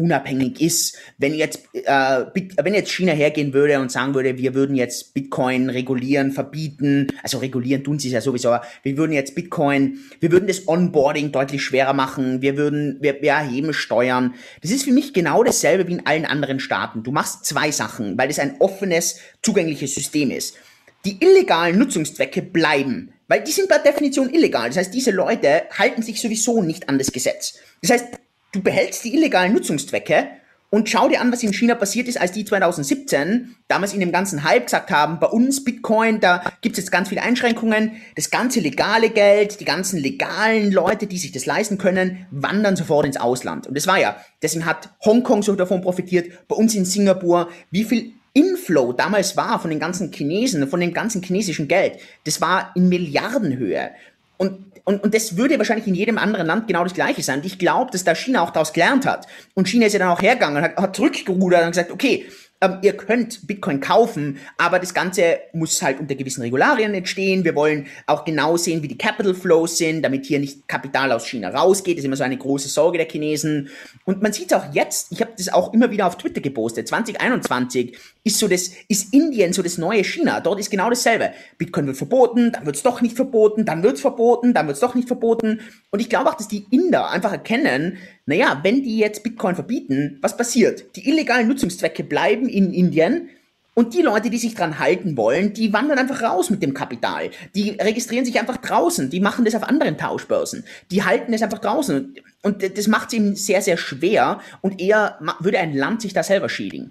unabhängig ist. Wenn jetzt, äh, wenn jetzt China hergehen würde und sagen würde, wir würden jetzt Bitcoin regulieren, verbieten, also regulieren tun sie es ja sowieso, aber wir würden jetzt Bitcoin, wir würden das Onboarding deutlich schwerer machen, wir würden, wir, wir erheben Steuern. Das ist für mich genau dasselbe wie in allen anderen Staaten. Du machst zwei Sachen, weil das ein offenes, zugängliches System ist. Die illegalen Nutzungszwecke bleiben, weil die sind per Definition illegal. Das heißt, diese Leute halten sich sowieso nicht an das Gesetz. Das heißt, du behältst die illegalen Nutzungszwecke und schau dir an, was in China passiert ist, als die 2017 damals in dem ganzen Hype gesagt haben, bei uns Bitcoin, da gibt's jetzt ganz viele Einschränkungen, das ganze legale Geld, die ganzen legalen Leute, die sich das leisten können, wandern sofort ins Ausland. Und das war ja, deswegen hat Hongkong so davon profitiert, bei uns in Singapur, wie viel Inflow damals war von den ganzen Chinesen, von dem ganzen chinesischen Geld, das war in Milliardenhöhe. Und und, und das würde wahrscheinlich in jedem anderen Land genau das Gleiche sein. Und ich glaube, dass da China auch daraus gelernt hat. Und China ist ja dann auch hergegangen, hat, hat zurückgerudert und gesagt, okay, ähm, ihr könnt Bitcoin kaufen, aber das Ganze muss halt unter gewissen Regularien entstehen. Wir wollen auch genau sehen, wie die Capital Flows sind, damit hier nicht Kapital aus China rausgeht. Das ist immer so eine große Sorge der Chinesen. Und man sieht es auch jetzt, ich habe das auch immer wieder auf Twitter gepostet, 2021 ist so das, ist Indien so das neue China. Dort ist genau dasselbe. Bitcoin wird verboten, dann wird es doch nicht verboten, dann wird es verboten, dann wird es doch nicht verboten. Und ich glaube auch, dass die Inder einfach erkennen, naja, wenn die jetzt Bitcoin verbieten, was passiert? Die illegalen Nutzungszwecke bleiben in Indien und die Leute, die sich dran halten wollen, die wandern einfach raus mit dem Kapital. Die registrieren sich einfach draußen. Die machen das auf anderen Tauschbörsen. Die halten es einfach draußen. Und das macht es ihm sehr, sehr schwer. Und eher würde ein Land sich da selber schädigen.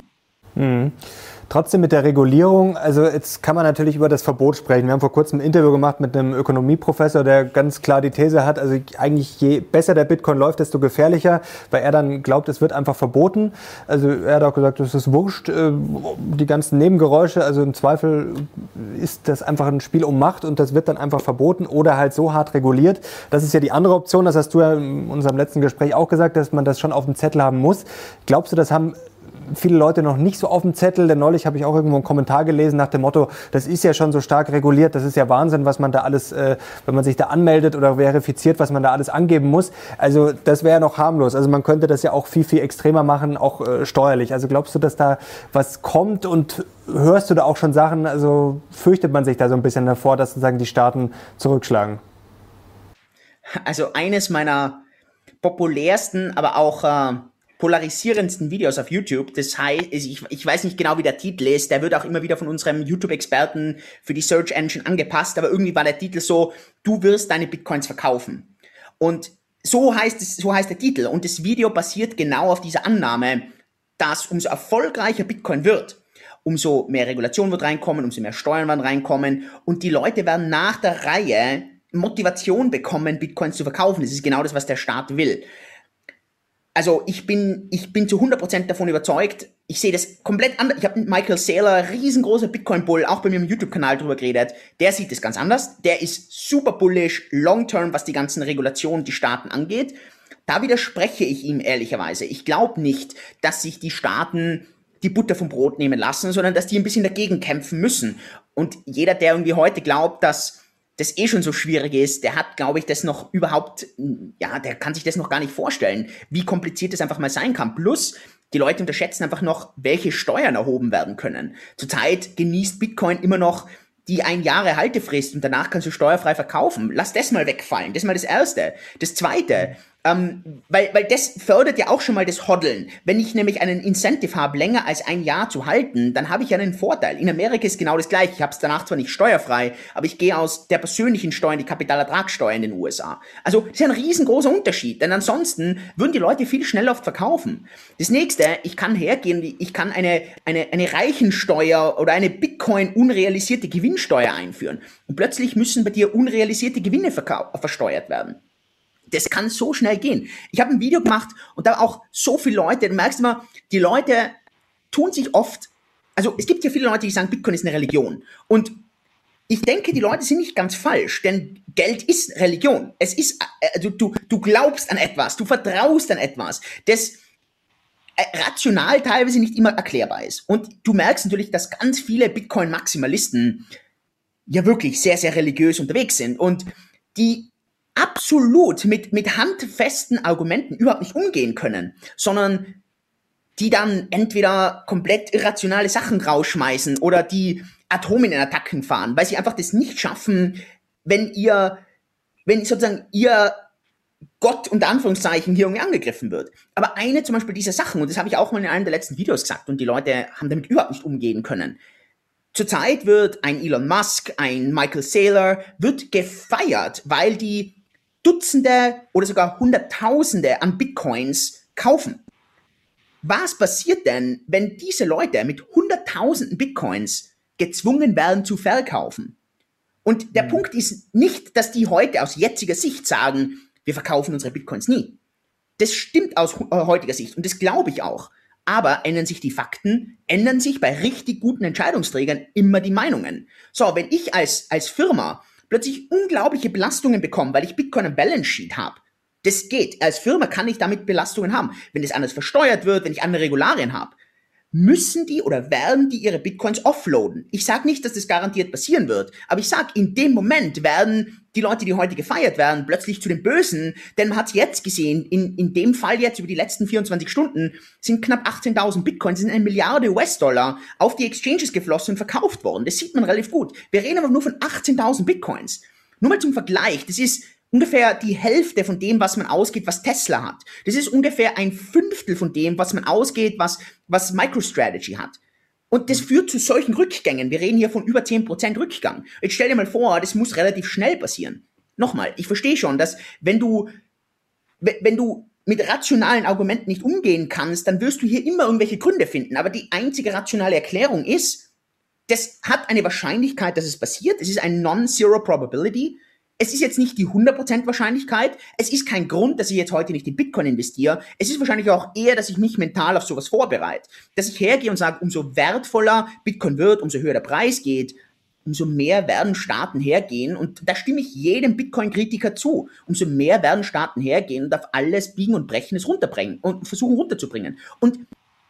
Mhm. Trotzdem mit der Regulierung, also jetzt kann man natürlich über das Verbot sprechen. Wir haben vor kurzem ein Interview gemacht mit einem Ökonomieprofessor, der ganz klar die These hat, also eigentlich je besser der Bitcoin läuft, desto gefährlicher, weil er dann glaubt, es wird einfach verboten. Also er hat auch gesagt, es ist wurscht, äh, die ganzen Nebengeräusche, also im Zweifel ist das einfach ein Spiel um Macht und das wird dann einfach verboten oder halt so hart reguliert. Das ist ja die andere Option, das hast du ja in unserem letzten Gespräch auch gesagt, dass man das schon auf dem Zettel haben muss. Glaubst du, das haben viele Leute noch nicht so auf dem Zettel, denn neulich habe ich auch irgendwo einen Kommentar gelesen nach dem Motto, das ist ja schon so stark reguliert, das ist ja Wahnsinn, was man da alles, äh, wenn man sich da anmeldet oder verifiziert, was man da alles angeben muss. Also das wäre ja noch harmlos. Also man könnte das ja auch viel, viel extremer machen, auch äh, steuerlich. Also glaubst du, dass da was kommt und hörst du da auch schon Sachen, also fürchtet man sich da so ein bisschen davor, dass sozusagen die Staaten zurückschlagen? Also eines meiner populärsten, aber auch äh, polarisierendsten Videos auf YouTube. Das heißt, ich, ich weiß nicht genau, wie der Titel ist. Der wird auch immer wieder von unserem YouTube-Experten für die Search Engine angepasst. Aber irgendwie war der Titel so, du wirst deine Bitcoins verkaufen. Und so heißt es, so heißt der Titel. Und das Video basiert genau auf dieser Annahme, dass umso erfolgreicher Bitcoin wird, umso mehr Regulation wird reinkommen, umso mehr Steuern werden reinkommen und die Leute werden nach der Reihe Motivation bekommen, Bitcoins zu verkaufen. Das ist genau das, was der Staat will also ich bin, ich bin zu 100% davon überzeugt, ich sehe das komplett anders. Ich habe mit Michael Saylor, riesengroßer Bitcoin-Bull, auch bei mir im YouTube-Kanal drüber geredet. Der sieht das ganz anders. Der ist super bullish, long-term, was die ganzen Regulationen, die Staaten angeht. Da widerspreche ich ihm ehrlicherweise. Ich glaube nicht, dass sich die Staaten die Butter vom Brot nehmen lassen, sondern dass die ein bisschen dagegen kämpfen müssen. Und jeder, der irgendwie heute glaubt, dass das eh schon so schwierig ist, der hat, glaube ich, das noch überhaupt, ja, der kann sich das noch gar nicht vorstellen, wie kompliziert das einfach mal sein kann. Plus, die Leute unterschätzen einfach noch, welche Steuern erhoben werden können. Zurzeit genießt Bitcoin immer noch die ein Jahre Haltefrist und danach kannst du steuerfrei verkaufen. Lass das mal wegfallen. Das ist mal das Erste. Das Zweite, ähm, weil, weil das fördert ja auch schon mal das Hoddeln. Wenn ich nämlich einen Incentive habe, länger als ein Jahr zu halten, dann habe ich ja einen Vorteil. In Amerika ist genau das gleiche. Ich habe es danach zwar nicht steuerfrei, aber ich gehe aus der persönlichen Steuer in die Kapitalertragssteuer in den USA. Also das ist ein riesengroßer Unterschied, denn ansonsten würden die Leute viel schneller oft verkaufen. Das nächste, ich kann hergehen, ich kann eine, eine, eine Reichensteuer oder eine Bitcoin unrealisierte Gewinnsteuer einführen. Und plötzlich müssen bei dir unrealisierte Gewinne versteuert werden. Das kann so schnell gehen. Ich habe ein Video gemacht und da auch so viele Leute, du merkst immer, die Leute tun sich oft, also es gibt ja viele Leute, die sagen, Bitcoin ist eine Religion. Und ich denke, die Leute sind nicht ganz falsch, denn Geld ist Religion. Es ist, also du, du glaubst an etwas, du vertraust an etwas, das äh, rational teilweise nicht immer erklärbar ist. Und du merkst natürlich, dass ganz viele Bitcoin-Maximalisten ja wirklich sehr, sehr religiös unterwegs sind und die absolut mit, mit handfesten Argumenten überhaupt nicht umgehen können, sondern die dann entweder komplett irrationale Sachen rausschmeißen oder die Atominenattacken fahren, weil sie einfach das nicht schaffen, wenn ihr, wenn sozusagen ihr Gott unter Anführungszeichen hier irgendwie angegriffen wird. Aber eine zum Beispiel dieser Sachen, und das habe ich auch mal in einem der letzten Videos gesagt, und die Leute haben damit überhaupt nicht umgehen können. Zurzeit wird ein Elon Musk, ein Michael Saylor, wird gefeiert, weil die Dutzende oder sogar Hunderttausende an Bitcoins kaufen. Was passiert denn, wenn diese Leute mit Hunderttausenden Bitcoins gezwungen werden zu verkaufen? Und der mhm. Punkt ist nicht, dass die heute aus jetziger Sicht sagen, wir verkaufen unsere Bitcoins nie. Das stimmt aus äh, heutiger Sicht und das glaube ich auch. Aber ändern sich die Fakten, ändern sich bei richtig guten Entscheidungsträgern immer die Meinungen. So, wenn ich als, als Firma plötzlich unglaubliche Belastungen bekommen, weil ich Bitcoin im Balance Sheet habe. Das geht. Als Firma kann ich damit Belastungen haben. Wenn das anders versteuert wird, wenn ich andere Regularien habe müssen die oder werden die ihre Bitcoins offloaden. Ich sage nicht, dass das garantiert passieren wird, aber ich sage, in dem Moment werden die Leute, die heute gefeiert werden, plötzlich zu den Bösen, denn man hat jetzt gesehen, in, in dem Fall jetzt über die letzten 24 Stunden sind knapp 18.000 Bitcoins, sind eine Milliarde US-Dollar auf die Exchanges geflossen und verkauft worden. Das sieht man relativ gut. Wir reden aber nur von 18.000 Bitcoins. Nur mal zum Vergleich, das ist ungefähr die Hälfte von dem, was man ausgeht, was Tesla hat. Das ist ungefähr ein Fünftel von dem, was man ausgeht, was, was MicroStrategy hat. Und das führt zu solchen Rückgängen. Wir reden hier von über 10% Rückgang. Jetzt stell dir mal vor, das muss relativ schnell passieren. Nochmal, ich verstehe schon, dass wenn du, wenn du mit rationalen Argumenten nicht umgehen kannst, dann wirst du hier immer irgendwelche Gründe finden. Aber die einzige rationale Erklärung ist, das hat eine Wahrscheinlichkeit, dass es passiert. Es ist ein Non-Zero Probability es ist jetzt nicht die 100% Wahrscheinlichkeit. Es ist kein Grund, dass ich jetzt heute nicht in Bitcoin investiere. Es ist wahrscheinlich auch eher, dass ich mich mental auf sowas vorbereite. Dass ich hergehe und sage, umso wertvoller Bitcoin wird, umso höher der Preis geht, umso mehr werden Staaten hergehen. Und da stimme ich jedem Bitcoin-Kritiker zu. Umso mehr werden Staaten hergehen und auf alles biegen und brechen es runterbringen und versuchen runterzubringen. Und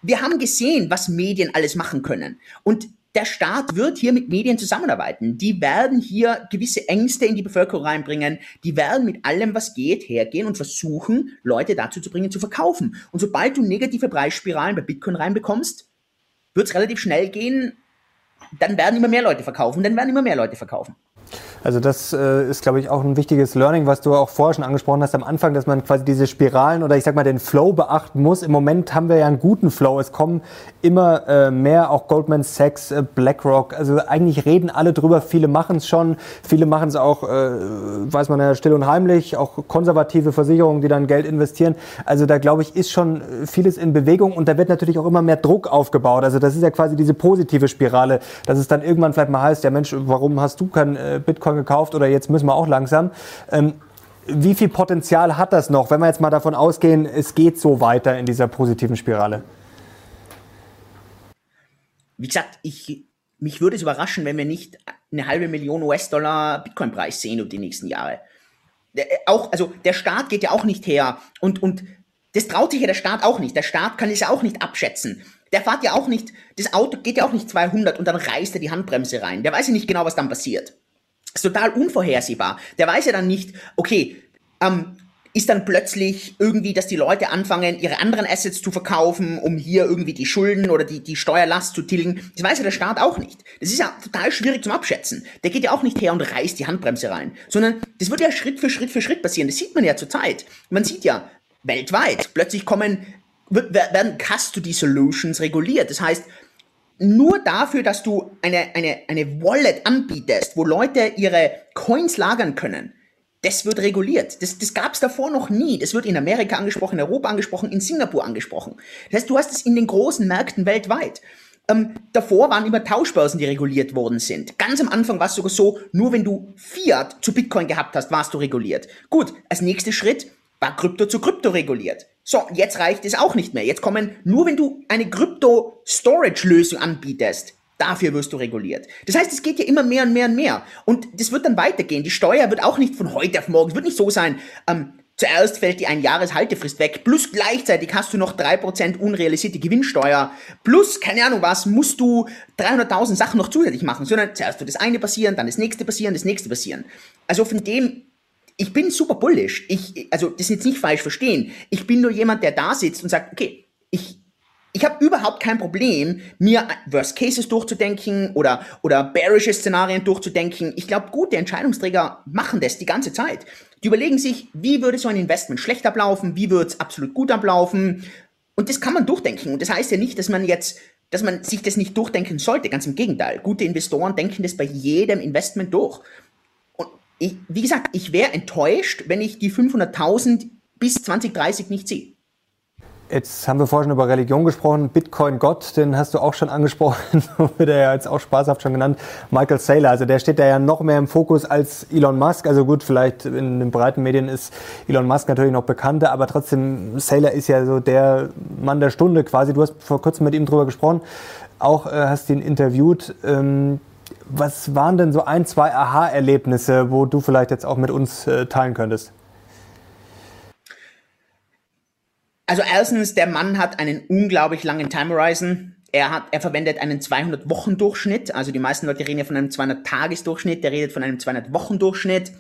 wir haben gesehen, was Medien alles machen können. Und der Staat wird hier mit Medien zusammenarbeiten. Die werden hier gewisse Ängste in die Bevölkerung reinbringen. Die werden mit allem, was geht, hergehen und versuchen, Leute dazu zu bringen, zu verkaufen. Und sobald du negative Preisspiralen bei Bitcoin reinbekommst, wird es relativ schnell gehen. Dann werden immer mehr Leute verkaufen. Dann werden immer mehr Leute verkaufen. Also das äh, ist, glaube ich, auch ein wichtiges Learning, was du auch vorher schon angesprochen hast am Anfang, dass man quasi diese Spiralen oder ich sag mal den Flow beachten muss. Im Moment haben wir ja einen guten Flow. Es kommen immer äh, mehr, auch Goldman Sachs, äh, BlackRock. Also eigentlich reden alle drüber. Viele machen es schon. Viele machen es auch, äh, weiß man ja, still und heimlich. Auch konservative Versicherungen, die dann Geld investieren. Also da, glaube ich, ist schon vieles in Bewegung und da wird natürlich auch immer mehr Druck aufgebaut. Also das ist ja quasi diese positive Spirale, dass es dann irgendwann vielleicht mal heißt, ja Mensch, warum hast du kein äh, Bitcoin gekauft oder jetzt müssen wir auch langsam. Ähm, wie viel Potenzial hat das noch, wenn wir jetzt mal davon ausgehen, es geht so weiter in dieser positiven Spirale? wie gesagt, ich, mich würde es überraschen, wenn wir nicht eine halbe Million US-Dollar Bitcoin-Preis sehen über die nächsten Jahre. Äh, auch, also der Staat geht ja auch nicht her und, und das traut sich ja der Staat auch nicht. Der Staat kann es ja auch nicht abschätzen. Der fährt ja auch nicht, das Auto geht ja auch nicht 200 und dann reißt er die Handbremse rein. Der weiß ja nicht genau, was dann passiert. Ist total unvorhersehbar. Der weiß ja dann nicht, okay, ähm, ist dann plötzlich irgendwie, dass die Leute anfangen, ihre anderen Assets zu verkaufen, um hier irgendwie die Schulden oder die, die Steuerlast zu tilgen. Das weiß ja der Staat auch nicht. Das ist ja total schwierig zum Abschätzen. Der geht ja auch nicht her und reißt die Handbremse rein, sondern das wird ja Schritt für Schritt für Schritt passieren. Das sieht man ja zurzeit. Man sieht ja weltweit, plötzlich kommen, werden Custody Solutions reguliert. Das heißt, nur dafür, dass du eine, eine, eine Wallet anbietest, wo Leute ihre Coins lagern können, das wird reguliert. Das, das gab es davor noch nie. Das wird in Amerika angesprochen, in Europa angesprochen, in Singapur angesprochen. Das heißt, du hast es in den großen Märkten weltweit. Ähm, davor waren immer Tauschbörsen, die reguliert worden sind. Ganz am Anfang war es sogar so, nur wenn du Fiat zu Bitcoin gehabt hast, warst du reguliert. Gut, als nächster Schritt war Krypto zu Krypto reguliert. So, jetzt reicht es auch nicht mehr. Jetzt kommen, nur wenn du eine Krypto-Storage-Lösung anbietest, dafür wirst du reguliert. Das heißt, es geht ja immer mehr und mehr und mehr. Und das wird dann weitergehen. Die Steuer wird auch nicht von heute auf morgen, es wird nicht so sein, ähm, zuerst fällt die ein Jahreshaltefrist weg, plus gleichzeitig hast du noch drei Prozent unrealisierte Gewinnsteuer, plus, keine Ahnung was, musst du 300.000 Sachen noch zusätzlich machen, sondern zuerst wird das eine passieren, dann das nächste passieren, das nächste passieren. Also von dem ich bin super bullish. Ich, also das jetzt nicht falsch verstehen. Ich bin nur jemand, der da sitzt und sagt, okay, ich, ich habe überhaupt kein Problem, mir Worst Cases durchzudenken oder, oder bearische Szenarien durchzudenken. Ich glaube, gute Entscheidungsträger machen das die ganze Zeit. Die überlegen sich, wie würde so ein Investment schlecht ablaufen, wie würde es absolut gut ablaufen. Und das kann man durchdenken. Und das heißt ja nicht, dass man jetzt, dass man sich das nicht durchdenken sollte. Ganz im Gegenteil. Gute Investoren denken das bei jedem Investment durch ich, wie gesagt, ich wäre enttäuscht, wenn ich die 500.000 bis 2030 nicht sehe. Jetzt haben wir vorhin schon über Religion gesprochen. Bitcoin Gott, den hast du auch schon angesprochen, wird er ja jetzt auch spaßhaft schon genannt. Michael Saylor, also der steht da ja noch mehr im Fokus als Elon Musk. Also gut, vielleicht in den breiten Medien ist Elon Musk natürlich noch bekannter, aber trotzdem, Saylor ist ja so der Mann der Stunde quasi. Du hast vor kurzem mit ihm drüber gesprochen, auch äh, hast ihn interviewt. Ähm, was waren denn so ein, zwei Aha-Erlebnisse, wo du vielleicht jetzt auch mit uns äh, teilen könntest? Also erstens, der Mann hat einen unglaublich langen Time Horizon. Er, hat, er verwendet einen 200-Wochen-Durchschnitt. Also die meisten Leute reden ja von einem 200-Tages-Durchschnitt. Der redet von einem 200-Wochen-Durchschnitt.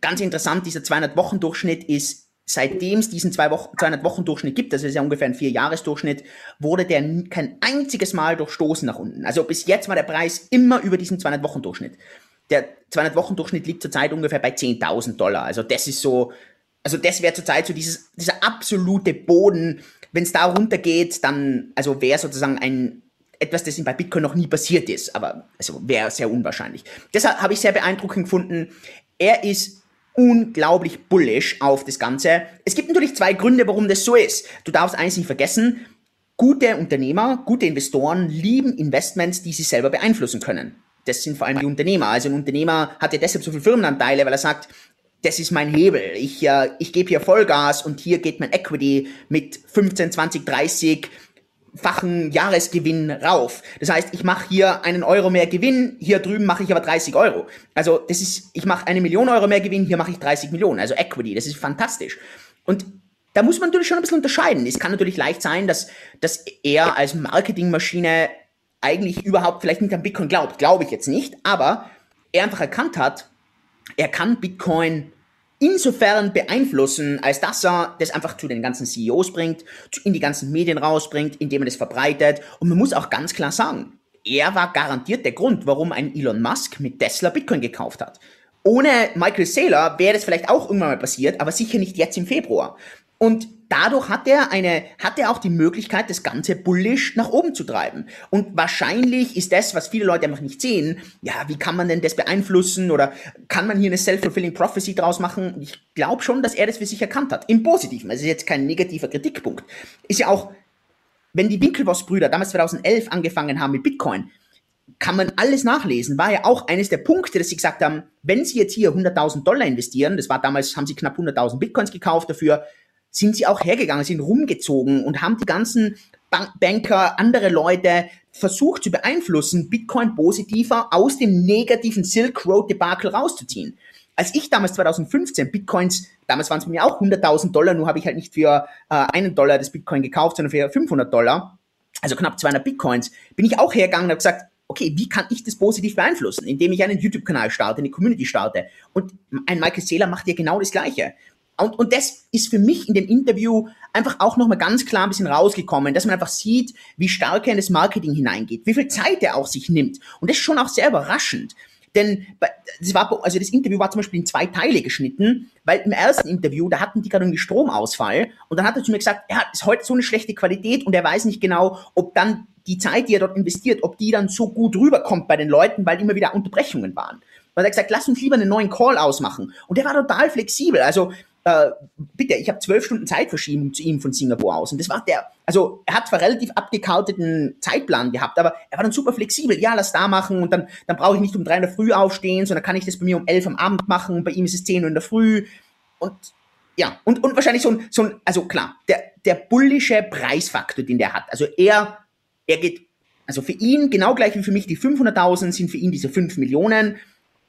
Ganz interessant, dieser 200-Wochen-Durchschnitt ist seitdem es diesen zwei Wochen, 200 Wochen Durchschnitt gibt, das ist ja ungefähr ein vier Jahres Durchschnitt, wurde der kein einziges Mal durchstoßen nach unten. Also bis jetzt war der Preis immer über diesen 200 Wochen Durchschnitt. Der 200 Wochen Durchschnitt liegt zurzeit ungefähr bei 10.000 Dollar. Also das ist so, also das wäre zurzeit so dieses, dieser absolute Boden. Wenn es da runtergeht, dann, also wäre sozusagen ein, etwas, das bei Bitcoin noch nie passiert ist, aber also wäre sehr unwahrscheinlich. Deshalb habe ich sehr beeindruckend gefunden. Er ist unglaublich bullish auf das Ganze. Es gibt natürlich zwei Gründe, warum das so ist. Du darfst eins nicht vergessen. Gute Unternehmer, gute Investoren lieben Investments, die sie selber beeinflussen können. Das sind vor allem die Unternehmer. Also ein Unternehmer hat ja deshalb so viele Firmenanteile, weil er sagt, das ist mein Hebel. Ich, äh, ich gebe hier Vollgas und hier geht mein Equity mit 15, 20, 30 fachen Jahresgewinn rauf. Das heißt, ich mache hier einen Euro mehr Gewinn, hier drüben mache ich aber 30 Euro. Also das ist, ich mache eine Million Euro mehr Gewinn, hier mache ich 30 Millionen. Also Equity, das ist fantastisch. Und da muss man natürlich schon ein bisschen unterscheiden. Es kann natürlich leicht sein, dass, dass er als Marketingmaschine eigentlich überhaupt vielleicht nicht an Bitcoin glaubt. Glaube ich jetzt nicht. Aber er einfach erkannt hat, er kann Bitcoin insofern beeinflussen, als dass er das einfach zu den ganzen CEOs bringt, in die ganzen Medien rausbringt, indem er das verbreitet. Und man muss auch ganz klar sagen, er war garantiert der Grund, warum ein Elon Musk mit Tesla Bitcoin gekauft hat. Ohne Michael Saylor wäre das vielleicht auch irgendwann mal passiert, aber sicher nicht jetzt im Februar. Und dadurch hat er eine, hat er auch die Möglichkeit, das Ganze bullish nach oben zu treiben. Und wahrscheinlich ist das, was viele Leute einfach nicht sehen, ja, wie kann man denn das beeinflussen oder kann man hier eine self-fulfilling prophecy draus machen? Ich glaube schon, dass er das für sich erkannt hat. Im Positiven. Also ist jetzt kein negativer Kritikpunkt. Ist ja auch, wenn die Winklevoss-Brüder damals 2011 angefangen haben mit Bitcoin, kann man alles nachlesen, war ja auch eines der Punkte, dass sie gesagt haben, wenn sie jetzt hier 100.000 Dollar investieren, das war damals, haben sie knapp 100.000 Bitcoins gekauft dafür, sind sie auch hergegangen, sind rumgezogen und haben die ganzen Bank Banker, andere Leute versucht zu beeinflussen, Bitcoin positiver aus dem negativen Silk Road Debakel rauszuziehen. Als ich damals 2015 Bitcoins, damals waren es mir auch 100.000 Dollar, nur habe ich halt nicht für äh, einen Dollar das Bitcoin gekauft, sondern für 500 Dollar, also knapp 200 Bitcoins, bin ich auch hergegangen und habe gesagt, okay, wie kann ich das positiv beeinflussen? Indem ich einen YouTube-Kanal starte, eine Community starte. Und ein Michael Saylor macht ja genau das Gleiche. Und, und das ist für mich in dem Interview einfach auch nochmal ganz klar ein bisschen rausgekommen, dass man einfach sieht, wie stark er in das Marketing hineingeht, wie viel Zeit er auch sich nimmt. Und das ist schon auch sehr überraschend. Denn das war, also das Interview war zum Beispiel in zwei Teile geschnitten, weil im ersten Interview, da hatten die gerade einen Stromausfall und dann hat er zu mir gesagt, ja, ist heute so eine schlechte Qualität und er weiß nicht genau, ob dann die Zeit, die er dort investiert, ob die dann so gut rüberkommt bei den Leuten, weil immer wieder Unterbrechungen waren. Und er hat gesagt, lass uns lieber einen neuen Call ausmachen. Und der war total flexibel. Also äh, bitte, ich habe zwölf Stunden Zeitverschiebung zu ihm von Singapur aus. Und das war der, also er hat zwar relativ abgekarteten Zeitplan gehabt, aber er war dann super flexibel. Ja, lass da machen und dann, dann brauche ich nicht um drei in der Früh aufstehen, sondern kann ich das bei mir um elf am Abend machen und bei ihm ist es zehn Uhr in der Früh. Und ja, und, und wahrscheinlich so ein, so ein, also klar, der, der bullische Preisfaktor, den der hat. Also er, er geht, also für ihn genau gleich wie für mich die 500.000 sind für ihn diese 5 Millionen.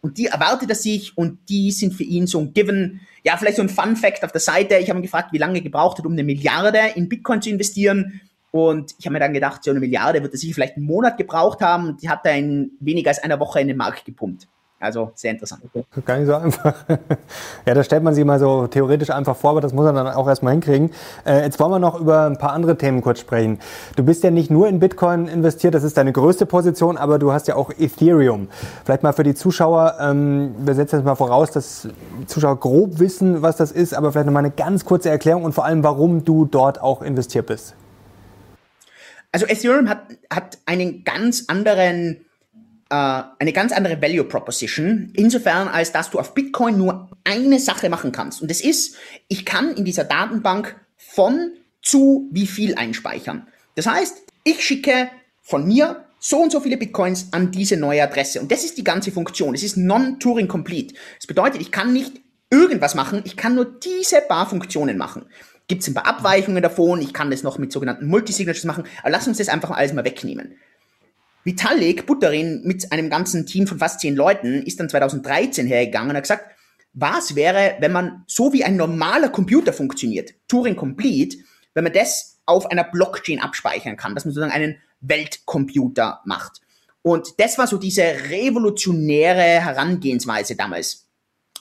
Und die erwartet er sich und die sind für ihn so ein Given. Ja, vielleicht so ein Fun Fact auf der Seite. Ich habe ihn gefragt, wie lange er gebraucht hat, um eine Milliarde in Bitcoin zu investieren. Und ich habe mir dann gedacht, so eine Milliarde wird er sicher vielleicht einen Monat gebraucht haben. Und die hat er in weniger als einer Woche in den Markt gepumpt. Also sehr interessant. Gar nicht so einfach. ja, da stellt man sich mal so theoretisch einfach vor, aber das muss man dann auch erstmal hinkriegen. Äh, jetzt wollen wir noch über ein paar andere Themen kurz sprechen. Du bist ja nicht nur in Bitcoin investiert, das ist deine größte Position, aber du hast ja auch Ethereum. Vielleicht mal für die Zuschauer, ähm, wir setzen jetzt mal voraus, dass Zuschauer grob wissen, was das ist, aber vielleicht noch mal eine ganz kurze Erklärung und vor allem, warum du dort auch investiert bist. Also Ethereum hat, hat einen ganz anderen eine ganz andere Value Proposition, insofern als dass du auf Bitcoin nur eine Sache machen kannst. Und das ist, ich kann in dieser Datenbank von zu wie viel einspeichern. Das heißt, ich schicke von mir so und so viele Bitcoins an diese neue Adresse. Und das ist die ganze Funktion. Es ist non-Turing complete. Das bedeutet, ich kann nicht irgendwas machen, ich kann nur diese paar Funktionen machen. Gibt es ein paar Abweichungen davon, ich kann das noch mit sogenannten Multisignatures machen, aber lass uns das einfach alles mal wegnehmen. Vitalik Buterin mit einem ganzen Team von fast zehn Leuten ist dann 2013 hergegangen und hat gesagt, was wäre, wenn man so wie ein normaler Computer funktioniert, Turing Complete, wenn man das auf einer Blockchain abspeichern kann, dass man sozusagen einen Weltcomputer macht. Und das war so diese revolutionäre Herangehensweise damals.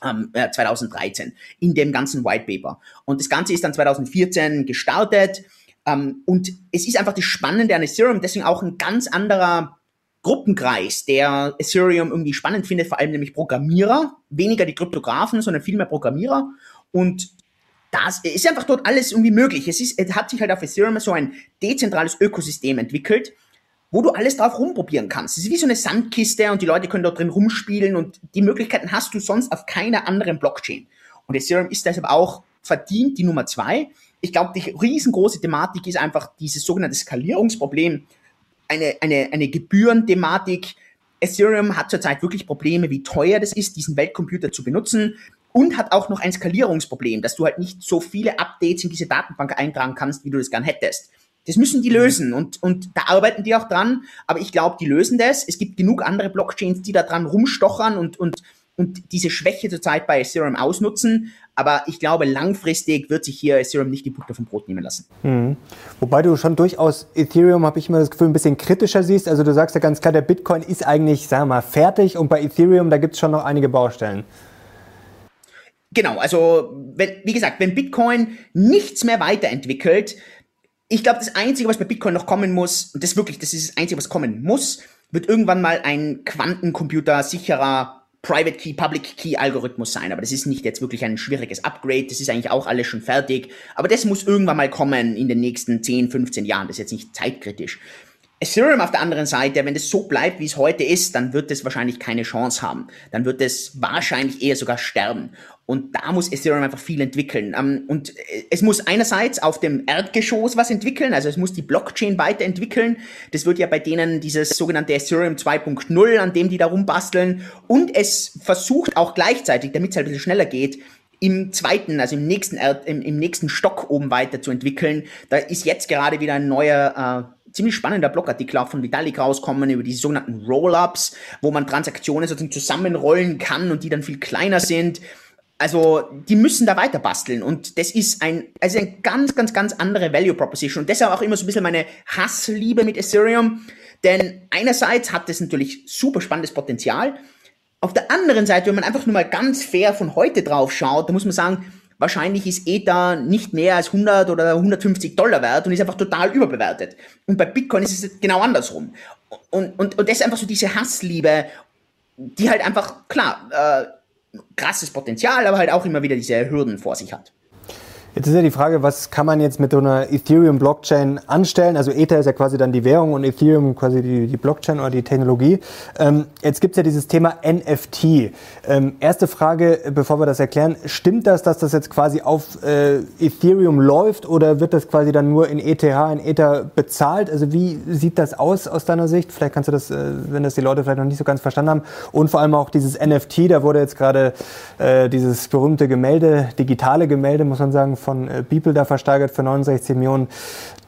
Ähm, 2013 in dem ganzen White Paper. Und das Ganze ist dann 2014 gestartet. Ähm, und es ist einfach das Spannende an Ethereum, deswegen auch ein ganz anderer Gruppenkreis, der Ethereum irgendwie spannend findet, vor allem nämlich Programmierer, weniger die Kryptografen, sondern viel mehr Programmierer. Und das ist einfach dort alles irgendwie möglich. Es, ist, es hat sich halt auf Ethereum so ein dezentrales Ökosystem entwickelt, wo du alles drauf rumprobieren kannst. Es ist wie so eine Sandkiste und die Leute können dort drin rumspielen und die Möglichkeiten hast du sonst auf keiner anderen Blockchain. Und Ethereum ist deshalb auch verdient die Nummer zwei. Ich glaube, die riesengroße Thematik ist einfach dieses sogenannte Skalierungsproblem, eine, eine, eine Gebührenthematik. Ethereum hat zurzeit wirklich Probleme, wie teuer das ist, diesen Weltcomputer zu benutzen und hat auch noch ein Skalierungsproblem, dass du halt nicht so viele Updates in diese Datenbank eintragen kannst, wie du das gern hättest. Das müssen die lösen und, und da arbeiten die auch dran, aber ich glaube, die lösen das. Es gibt genug andere Blockchains, die da dran rumstochern und, und, und diese Schwäche zurzeit bei Ethereum ausnutzen. Aber ich glaube, langfristig wird sich hier Ethereum nicht die Butter vom Brot nehmen lassen. Mhm. Wobei du schon durchaus Ethereum, habe ich immer das Gefühl, ein bisschen kritischer siehst. Also du sagst ja ganz klar, der Bitcoin ist eigentlich, sagen wir mal, fertig und bei Ethereum, da gibt es schon noch einige Baustellen. Genau, also wenn, wie gesagt, wenn Bitcoin nichts mehr weiterentwickelt, ich glaube, das Einzige, was bei Bitcoin noch kommen muss, und das wirklich, das ist das Einzige, was kommen muss, wird irgendwann mal ein Quantencomputer sicherer Private Key, Public Key Algorithmus sein. Aber das ist nicht jetzt wirklich ein schwieriges Upgrade. Das ist eigentlich auch alles schon fertig. Aber das muss irgendwann mal kommen in den nächsten 10, 15 Jahren. Das ist jetzt nicht zeitkritisch. Ethereum auf der anderen Seite, wenn das so bleibt, wie es heute ist, dann wird es wahrscheinlich keine Chance haben. Dann wird es wahrscheinlich eher sogar sterben. Und da muss Ethereum einfach viel entwickeln. Ähm, und äh, es muss einerseits auf dem Erdgeschoss was entwickeln, also es muss die Blockchain weiterentwickeln. Das wird ja bei denen dieses sogenannte Ethereum 2.0, an dem die da rumbasteln. Und es versucht auch gleichzeitig, damit es halt ein bisschen schneller geht, im zweiten, also im nächsten, im, im nächsten Stock oben weiterzuentwickeln. Da ist jetzt gerade wieder ein neuer, äh, ziemlich spannender Blogartikel auch von Vitalik rauskommen über die sogenannten Roll-Ups, wo man Transaktionen sozusagen zusammenrollen kann und die dann viel kleiner sind. Also, die müssen da weiter basteln und das ist ein, also ein ganz, ganz, ganz andere Value Proposition und deshalb auch immer so ein bisschen meine Hassliebe mit Ethereum, denn einerseits hat das natürlich super spannendes Potenzial, auf der anderen Seite, wenn man einfach nur mal ganz fair von heute drauf schaut, da muss man sagen, wahrscheinlich ist Ether nicht mehr als 100 oder 150 Dollar wert und ist einfach total überbewertet. Und bei Bitcoin ist es genau andersrum. Und, und, und das ist einfach so diese Hassliebe, die halt einfach, klar, äh, krasses Potenzial, aber halt auch immer wieder diese Hürden vor sich hat. Jetzt ist ja die Frage, was kann man jetzt mit so einer Ethereum-Blockchain anstellen? Also Ether ist ja quasi dann die Währung und Ethereum quasi die, die Blockchain oder die Technologie. Ähm, jetzt gibt's ja dieses Thema NFT. Ähm, erste Frage, bevor wir das erklären, stimmt das, dass das jetzt quasi auf äh, Ethereum läuft oder wird das quasi dann nur in ETH, in Ether bezahlt? Also wie sieht das aus aus deiner Sicht? Vielleicht kannst du das, äh, wenn das die Leute vielleicht noch nicht so ganz verstanden haben. Und vor allem auch dieses NFT, da wurde jetzt gerade äh, dieses berühmte Gemälde, digitale Gemälde, muss man sagen, von äh, Beeple da versteigert für 69 Millionen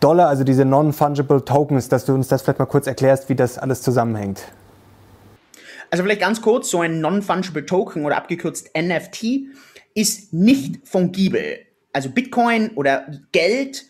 Dollar, also diese Non-Fungible Tokens, dass du uns das vielleicht mal kurz erklärst, wie das alles zusammenhängt. Also vielleicht ganz kurz, so ein Non-Fungible Token oder abgekürzt NFT ist nicht fungibel. Also Bitcoin oder Geld,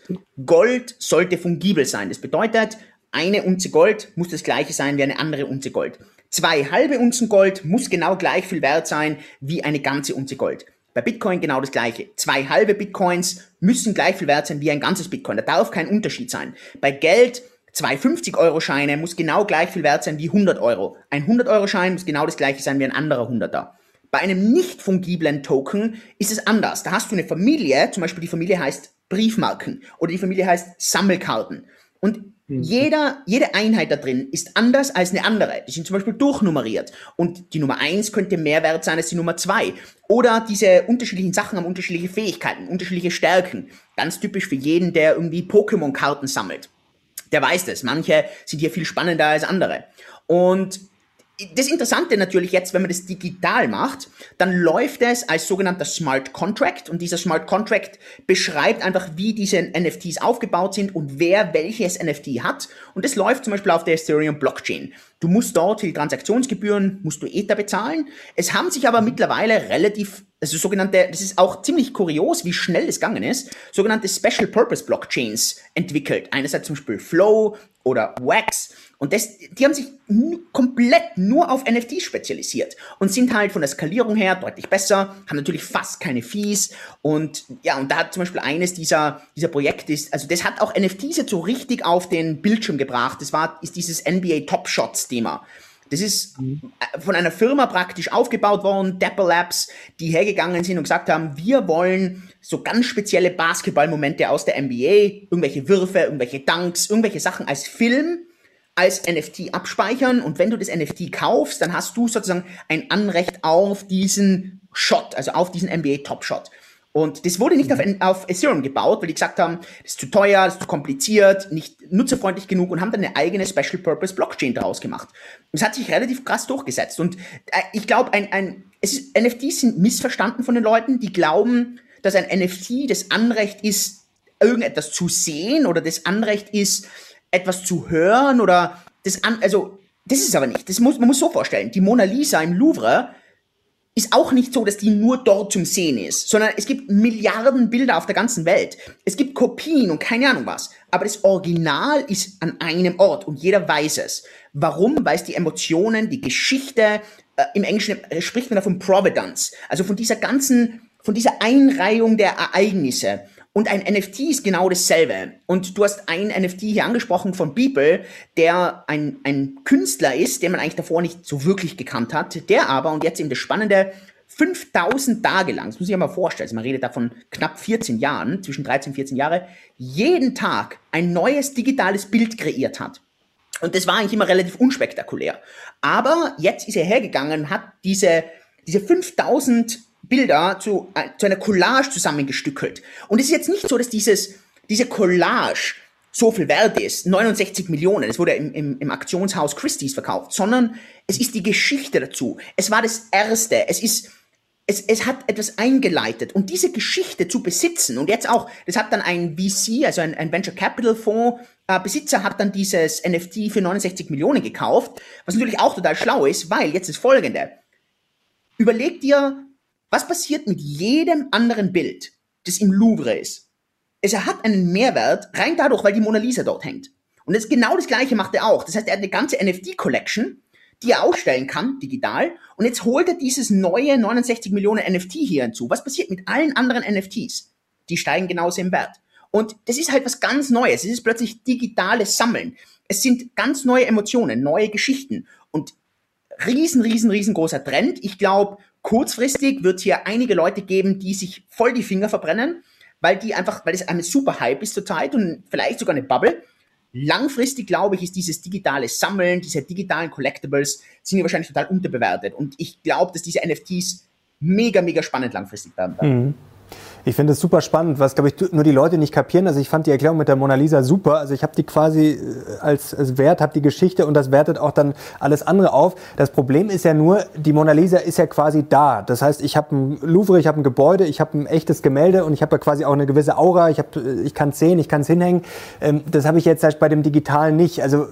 Gold sollte fungibel sein. Das bedeutet, eine Unze Gold muss das gleiche sein wie eine andere Unze Gold. Zwei halbe Unzen Gold muss genau gleich viel wert sein wie eine ganze Unze Gold. Bei Bitcoin genau das gleiche. Zwei halbe Bitcoins müssen gleich viel wert sein wie ein ganzes Bitcoin. Da darf kein Unterschied sein. Bei Geld, zwei 50-Euro-Scheine muss genau gleich viel wert sein wie 100 Euro. Ein 100-Euro-Schein muss genau das gleiche sein wie ein anderer 100er. Bei einem nicht fungiblen Token ist es anders. Da hast du eine Familie, zum Beispiel die Familie heißt Briefmarken oder die Familie heißt Sammelkarten. Und Mhm. Jeder, jede Einheit da drin ist anders als eine andere. Die sind zum Beispiel durchnummeriert. Und die Nummer eins könnte mehr wert sein als die Nummer zwei. Oder diese unterschiedlichen Sachen haben unterschiedliche Fähigkeiten, unterschiedliche Stärken. Ganz typisch für jeden, der irgendwie Pokémon-Karten sammelt. Der weiß das. Manche sind hier viel spannender als andere. Und das Interessante natürlich jetzt, wenn man das digital macht, dann läuft es als sogenannter Smart Contract und dieser Smart Contract beschreibt einfach, wie diese NFTs aufgebaut sind und wer welches NFT hat und das läuft zum Beispiel auf der Ethereum Blockchain. Du musst dort für die Transaktionsgebühren, musst du Ether bezahlen. Es haben sich aber mittlerweile relativ, also sogenannte, das ist auch ziemlich kurios, wie schnell es gegangen ist, sogenannte Special Purpose Blockchains entwickelt. Einerseits zum Beispiel Flow oder Wax und das, die haben sich komplett nur auf NFTs spezialisiert und sind halt von der Skalierung her deutlich besser, haben natürlich fast keine Fees und ja, und da hat zum Beispiel eines dieser, dieser Projekte ist, also das hat auch NFTs jetzt so richtig auf den Bildschirm gebracht. Das war, ist dieses NBA Top Shots Thema. Das ist mhm. von einer Firma praktisch aufgebaut worden, Dapper Labs, die hergegangen sind und gesagt haben, wir wollen so ganz spezielle Basketballmomente aus der NBA, irgendwelche Würfe, irgendwelche Dunks, irgendwelche Sachen als Film als NFT abspeichern und wenn du das NFT kaufst, dann hast du sozusagen ein Anrecht auf diesen Shot, also auf diesen NBA Top Shot. Und das wurde nicht auf, auf Ethereum gebaut, weil die gesagt haben, das ist zu teuer, das ist zu kompliziert, nicht nutzerfreundlich genug und haben dann eine eigene Special Purpose Blockchain daraus gemacht. Es hat sich relativ krass durchgesetzt. Und äh, ich glaube, ein, ein, es ist, NFTs sind missverstanden von den Leuten, die glauben, dass ein NFT das Anrecht ist, irgendetwas zu sehen oder das Anrecht ist, etwas zu hören oder das an, also das ist aber nicht. Das muss, man muss so vorstellen. Die Mona Lisa im Louvre ist auch nicht so, dass die nur dort zum Sehen ist, sondern es gibt Milliarden Bilder auf der ganzen Welt. Es gibt Kopien und keine Ahnung was. Aber das Original ist an einem Ort und jeder weiß es. Warum? Weil es die Emotionen, die Geschichte, äh, im Englischen spricht man davon Providence, also von dieser ganzen, von dieser Einreihung der Ereignisse. Und ein NFT ist genau dasselbe. Und du hast ein NFT hier angesprochen von Beeple, der ein, ein Künstler ist, den man eigentlich davor nicht so wirklich gekannt hat, der aber, und jetzt eben das Spannende, 5000 Tage lang, das muss ich mir mal vorstellen, also man redet da von knapp 14 Jahren, zwischen 13 und 14 Jahre, jeden Tag ein neues digitales Bild kreiert hat. Und das war eigentlich immer relativ unspektakulär. Aber jetzt ist er hergegangen, hat diese, diese 5000 Bilder zu, äh, zu einer Collage zusammengestückelt. Und es ist jetzt nicht so, dass dieses, diese Collage so viel wert ist, 69 Millionen, es wurde im, im, im Aktionshaus Christie's verkauft, sondern es ist die Geschichte dazu. Es war das Erste, es ist es, es hat etwas eingeleitet und diese Geschichte zu besitzen und jetzt auch, das hat dann ein VC, also ein, ein Venture Capital Fonds, äh, Besitzer hat dann dieses NFT für 69 Millionen gekauft, was natürlich auch total schlau ist, weil jetzt ist folgende. Überleg dir, was passiert mit jedem anderen Bild, das im Louvre ist. Es hat einen Mehrwert rein dadurch, weil die Mona Lisa dort hängt. Und das genau das gleiche macht er auch. Das heißt, er hat eine ganze NFT-Collection, die er ausstellen kann, digital. Und jetzt holt er dieses neue 69 Millionen NFT hier hinzu. Was passiert mit allen anderen NFTs? Die steigen genauso im Wert. Und das ist halt was ganz Neues. Es ist plötzlich digitales Sammeln. Es sind ganz neue Emotionen, neue Geschichten und riesen, riesen, riesengroßer Trend. Ich glaube, kurzfristig wird hier einige Leute geben, die sich voll die Finger verbrennen, weil die einfach, weil es eine super Hype ist zurzeit und vielleicht sogar eine Bubble. Langfristig, glaube ich, ist dieses digitale Sammeln, diese digitalen Collectibles, sind ja wahrscheinlich total unterbewertet. Und ich glaube, dass diese NFTs mega, mega spannend langfristig werden. Mhm. Ich finde es super spannend, was, glaube ich, nur die Leute nicht kapieren. Also ich fand die Erklärung mit der Mona Lisa super. Also ich habe die quasi äh, als, als Wert, habe die Geschichte und das wertet auch dann alles andere auf. Das Problem ist ja nur, die Mona Lisa ist ja quasi da. Das heißt, ich habe ein Louvre, ich habe ein Gebäude, ich habe ein echtes Gemälde und ich habe ja quasi auch eine gewisse Aura. Ich, hab, ich kann es sehen, ich kann es hinhängen. Ähm, das habe ich jetzt bei dem Digitalen nicht. Also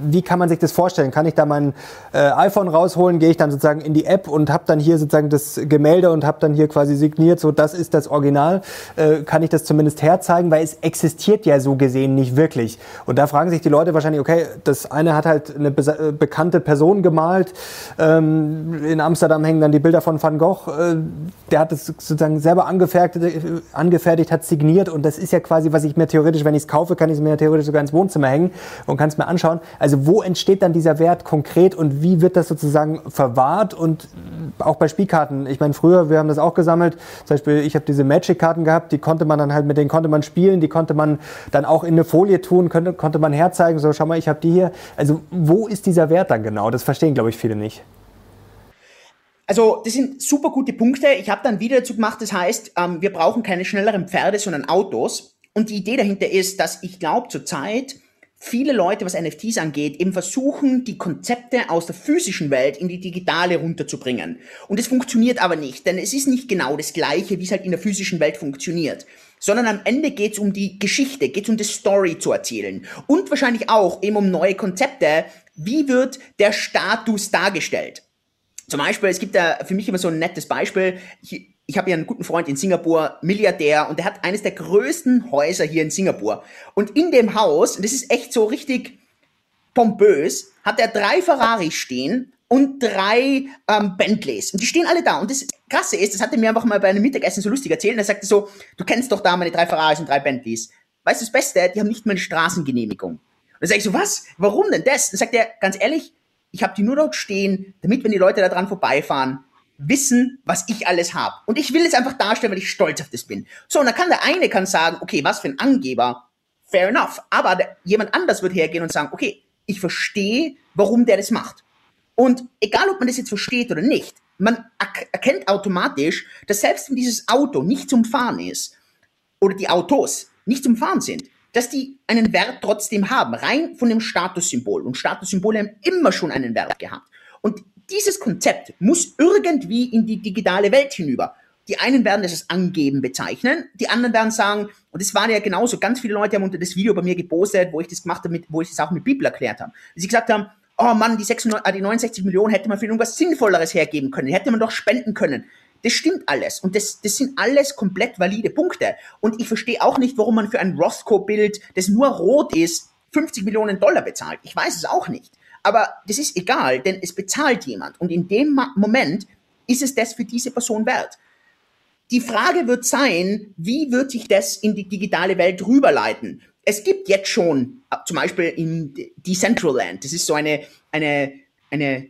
wie kann man sich das vorstellen? Kann ich da mein äh, iPhone rausholen, gehe ich dann sozusagen in die App und habe dann hier sozusagen das Gemälde und habe dann hier quasi signiert, so das ist das Original Original äh, kann ich das zumindest herzeigen, weil es existiert ja so gesehen nicht wirklich. Und da fragen sich die Leute wahrscheinlich, okay, das eine hat halt eine be äh, bekannte Person gemalt. Ähm, in Amsterdam hängen dann die Bilder von Van Gogh. Äh, der hat es sozusagen selber angefertigt, äh, angefertigt, hat signiert und das ist ja quasi, was ich mir theoretisch, wenn ich es kaufe, kann ich es mir theoretisch sogar ins Wohnzimmer hängen und kann es mir anschauen. Also wo entsteht dann dieser Wert konkret und wie wird das sozusagen verwahrt und auch bei Spielkarten? Ich meine, früher, wir haben das auch gesammelt. Zum Beispiel, ich habe diese Magic-Karten gehabt, die konnte man dann halt, mit denen konnte man spielen, die konnte man dann auch in eine Folie tun, konnte, konnte man herzeigen, so schau mal, ich habe die hier. Also wo ist dieser Wert dann genau? Das verstehen, glaube ich, viele nicht. Also das sind super gute Punkte. Ich habe dann wieder dazu gemacht, das heißt, ähm, wir brauchen keine schnelleren Pferde, sondern Autos. Und die Idee dahinter ist, dass ich glaube zurzeit viele Leute, was NFTs angeht, eben versuchen, die Konzepte aus der physischen Welt in die digitale runterzubringen. Und es funktioniert aber nicht, denn es ist nicht genau das Gleiche, wie es halt in der physischen Welt funktioniert. Sondern am Ende geht es um die Geschichte, geht es um die Story zu erzählen. Und wahrscheinlich auch eben um neue Konzepte. Wie wird der Status dargestellt? Zum Beispiel, es gibt da für mich immer so ein nettes Beispiel. Ich, ich habe ja einen guten Freund in Singapur, Milliardär, und der hat eines der größten Häuser hier in Singapur. Und in dem Haus, und das ist echt so richtig pompös, hat er drei Ferraris stehen und drei ähm, Bentleys. Und die stehen alle da. Und das Krasse ist, das hat er mir einfach mal bei einem Mittagessen so lustig erzählt. Und er sagte so, du kennst doch da meine drei Ferraris und drei Bentleys. Weißt du das Beste? Die haben nicht mal eine Straßengenehmigung. Und dann sage ich so, was? Warum denn das? Dann sagt er, ganz ehrlich, ich habe die nur dort stehen, damit, wenn die Leute da dran vorbeifahren, wissen, was ich alles habe. Und ich will es einfach darstellen, weil ich stolz auf das bin. So, und dann kann der eine kann sagen, okay, was für ein Angeber, fair enough. Aber der, jemand anders wird hergehen und sagen, okay, ich verstehe, warum der das macht. Und egal, ob man das jetzt versteht oder nicht, man erkennt automatisch, dass selbst wenn dieses Auto nicht zum Fahren ist, oder die Autos nicht zum Fahren sind, dass die einen Wert trotzdem haben, rein von dem Statussymbol. Und Statussymbole haben immer schon einen Wert gehabt. Und dieses Konzept muss irgendwie in die digitale Welt hinüber. Die einen werden das als Angeben bezeichnen, die anderen werden sagen, und das waren ja genauso, ganz viele Leute haben unter das Video bei mir gepostet, wo ich das gemacht habe, mit, wo ich das auch mit Bibel erklärt habe. Sie gesagt haben, oh Mann, die, 96, äh, die 69 Millionen hätte man für irgendwas Sinnvolleres hergeben können, hätte man doch spenden können. Das stimmt alles. Und das, das sind alles komplett valide Punkte. Und ich verstehe auch nicht, warum man für ein Rothko-Bild, das nur rot ist, 50 Millionen Dollar bezahlt. Ich weiß es auch nicht. Aber das ist egal, denn es bezahlt jemand. Und in dem Moment ist es das für diese Person wert. Die Frage wird sein, wie wird sich das in die digitale Welt rüberleiten? Es gibt jetzt schon, zum Beispiel in Decentraland, das ist so eine, eine, eine,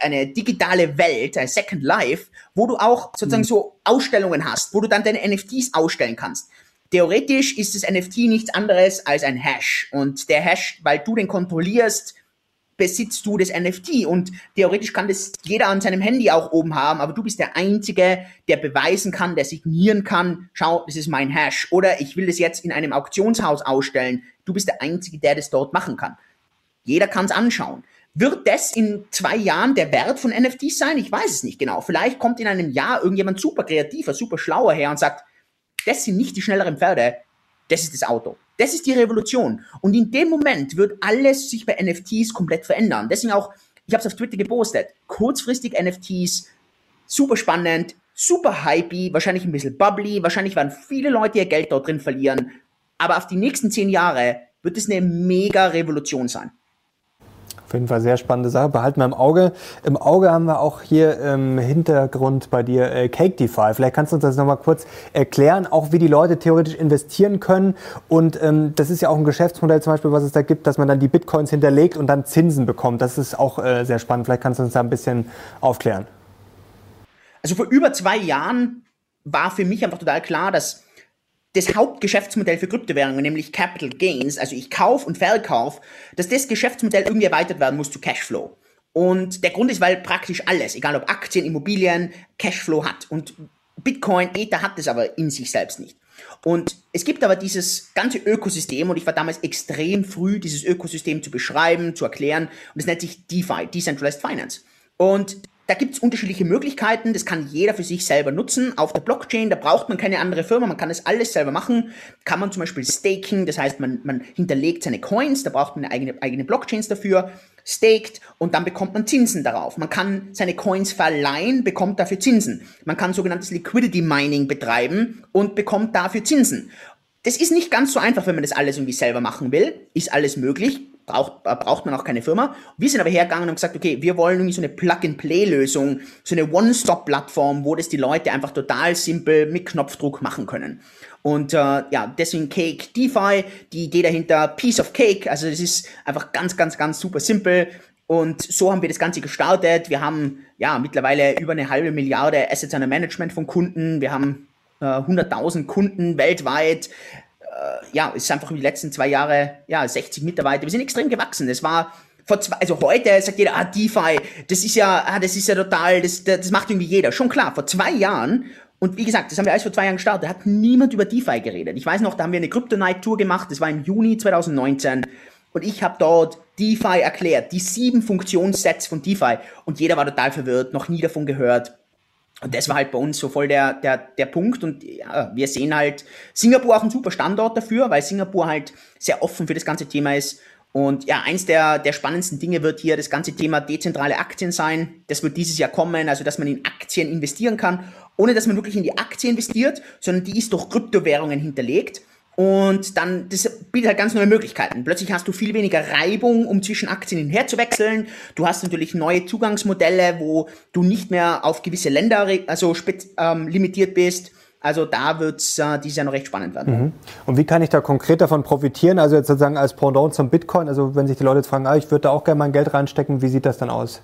eine digitale Welt, ein Second Life, wo du auch sozusagen mhm. so Ausstellungen hast, wo du dann deine NFTs ausstellen kannst. Theoretisch ist das NFT nichts anderes als ein Hash. Und der Hash, weil du den kontrollierst, besitzt du das NFT und theoretisch kann das jeder an seinem Handy auch oben haben, aber du bist der Einzige, der beweisen kann, der signieren kann, schau, das ist mein Hash oder ich will das jetzt in einem Auktionshaus ausstellen, du bist der Einzige, der das dort machen kann. Jeder kann es anschauen. Wird das in zwei Jahren der Wert von NFTs sein? Ich weiß es nicht genau. Vielleicht kommt in einem Jahr irgendjemand super kreativer, super schlauer her und sagt, das sind nicht die schnelleren Pferde, das ist das Auto. Das ist die Revolution. Und in dem Moment wird alles sich bei NFTs komplett verändern. Deswegen auch, ich habe es auf Twitter gepostet, kurzfristig NFTs, super spannend, super hypey, wahrscheinlich ein bisschen bubbly, wahrscheinlich werden viele Leute ihr Geld dort drin verlieren. Aber auf die nächsten zehn Jahre wird es eine mega Revolution sein. Auf jeden Fall sehr spannende Sache. Behalten wir im Auge. Im Auge haben wir auch hier im Hintergrund bei dir äh, Cake DeFi. Vielleicht kannst du uns das nochmal kurz erklären, auch wie die Leute theoretisch investieren können. Und ähm, das ist ja auch ein Geschäftsmodell zum Beispiel, was es da gibt, dass man dann die Bitcoins hinterlegt und dann Zinsen bekommt. Das ist auch äh, sehr spannend. Vielleicht kannst du uns da ein bisschen aufklären. Also vor über zwei Jahren war für mich einfach total klar, dass das Hauptgeschäftsmodell für Kryptowährungen, nämlich Capital Gains, also ich kaufe und verkaufe, dass das Geschäftsmodell irgendwie erweitert werden muss zu Cashflow. Und der Grund ist, weil praktisch alles, egal ob Aktien, Immobilien, Cashflow hat. Und Bitcoin, Ether hat das aber in sich selbst nicht. Und es gibt aber dieses ganze Ökosystem und ich war damals extrem früh, dieses Ökosystem zu beschreiben, zu erklären und es nennt sich DeFi, Decentralized Finance. Und da gibt's unterschiedliche Möglichkeiten, das kann jeder für sich selber nutzen. Auf der Blockchain, da braucht man keine andere Firma, man kann das alles selber machen. Kann man zum Beispiel staking, das heißt, man, man hinterlegt seine Coins, da braucht man eine eigene, eigene Blockchains dafür, staked und dann bekommt man Zinsen darauf. Man kann seine Coins verleihen, bekommt dafür Zinsen. Man kann sogenanntes Liquidity Mining betreiben und bekommt dafür Zinsen. Das ist nicht ganz so einfach, wenn man das alles irgendwie selber machen will. Ist alles möglich braucht, braucht man auch keine Firma. Wir sind aber hergegangen und gesagt, okay, wir wollen irgendwie so eine Plug-and-Play-Lösung, so eine One-Stop-Plattform, wo das die Leute einfach total simpel mit Knopfdruck machen können. Und äh, ja, deswegen Cake DeFi, die Idee dahinter, Piece of Cake, also das ist einfach ganz, ganz, ganz super simpel. Und so haben wir das Ganze gestartet. Wir haben ja mittlerweile über eine halbe Milliarde Assets under Management von Kunden. Wir haben äh, 100.000 Kunden weltweit äh, ja, es ist einfach in die letzten zwei Jahre, ja, 60 Mitarbeiter. Wir sind extrem gewachsen. Es war vor zwei, also heute sagt jeder, ah, DeFi, das ist ja, ah, das ist ja total, das, das macht irgendwie jeder. Schon klar, vor zwei Jahren und wie gesagt, das haben wir alles vor zwei Jahren gestartet. Hat niemand über DeFi geredet. Ich weiß noch, da haben wir eine Crypto Night Tour gemacht. Das war im Juni 2019. Und ich habe dort DeFi erklärt, die sieben Funktionssets von DeFi. Und jeder war total verwirrt, noch nie davon gehört. Und das war halt bei uns so voll der, der, der Punkt. Und ja, wir sehen halt Singapur auch ein super Standort dafür, weil Singapur halt sehr offen für das ganze Thema ist. Und ja, eins der, der spannendsten Dinge wird hier das ganze Thema dezentrale Aktien sein. Das wird dieses Jahr kommen, also dass man in Aktien investieren kann, ohne dass man wirklich in die Aktie investiert, sondern die ist durch Kryptowährungen hinterlegt. Und dann, das bietet halt ganz neue Möglichkeiten. Plötzlich hast du viel weniger Reibung, um zwischen Aktien hinher zu wechseln. Du hast natürlich neue Zugangsmodelle, wo du nicht mehr auf gewisse Länder also ähm, limitiert bist. Also da wird es äh, dieses Jahr noch recht spannend werden. Mhm. Und wie kann ich da konkret davon profitieren? Also jetzt sozusagen als Pendant zum Bitcoin. Also wenn sich die Leute jetzt fragen, ah, ich würde da auch gerne mein Geld reinstecken, wie sieht das dann aus?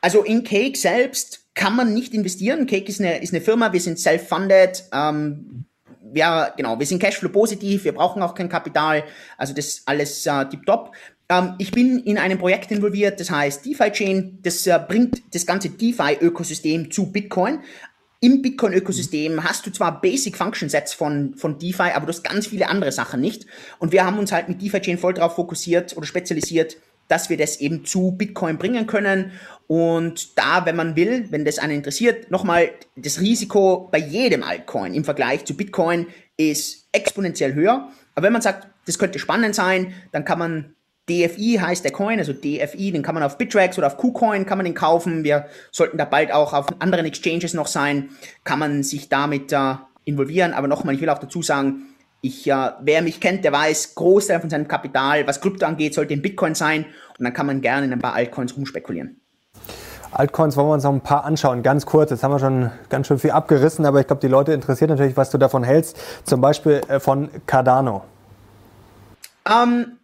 Also in Cake selbst kann man nicht investieren. Cake ist eine, ist eine Firma, wir sind self-funded. Ähm, ja, genau, wir sind Cashflow positiv, wir brauchen auch kein Kapital, also das alles äh, tipptopp. Ähm, ich bin in einem Projekt involviert, das heißt DeFi Chain, das äh, bringt das ganze DeFi-Ökosystem zu Bitcoin. Im Bitcoin-Ökosystem hast du zwar Basic Function Sets von, von DeFi, aber du hast ganz viele andere Sachen nicht. Und wir haben uns halt mit DeFi Chain voll darauf fokussiert oder spezialisiert, dass wir das eben zu Bitcoin bringen können. Und da, wenn man will, wenn das einen interessiert, nochmal, das Risiko bei jedem Altcoin im Vergleich zu Bitcoin ist exponentiell höher. Aber wenn man sagt, das könnte spannend sein, dann kann man DFI heißt der Coin, also DFI, den kann man auf Bittrex oder auf KuCoin kann man den kaufen. Wir sollten da bald auch auf anderen Exchanges noch sein, kann man sich damit äh, involvieren. Aber nochmal, ich will auch dazu sagen, ich, äh, wer mich kennt, der weiß, Großteil von seinem Kapital, was Krypto angeht, sollte in Bitcoin sein. Und dann kann man gerne in ein paar Altcoins rumspekulieren. Altcoins wollen wir uns noch ein paar anschauen, ganz kurz. Jetzt haben wir schon ganz schön viel abgerissen, aber ich glaube, die Leute interessiert natürlich, was du davon hältst. Zum Beispiel äh, von Cardano. Ähm,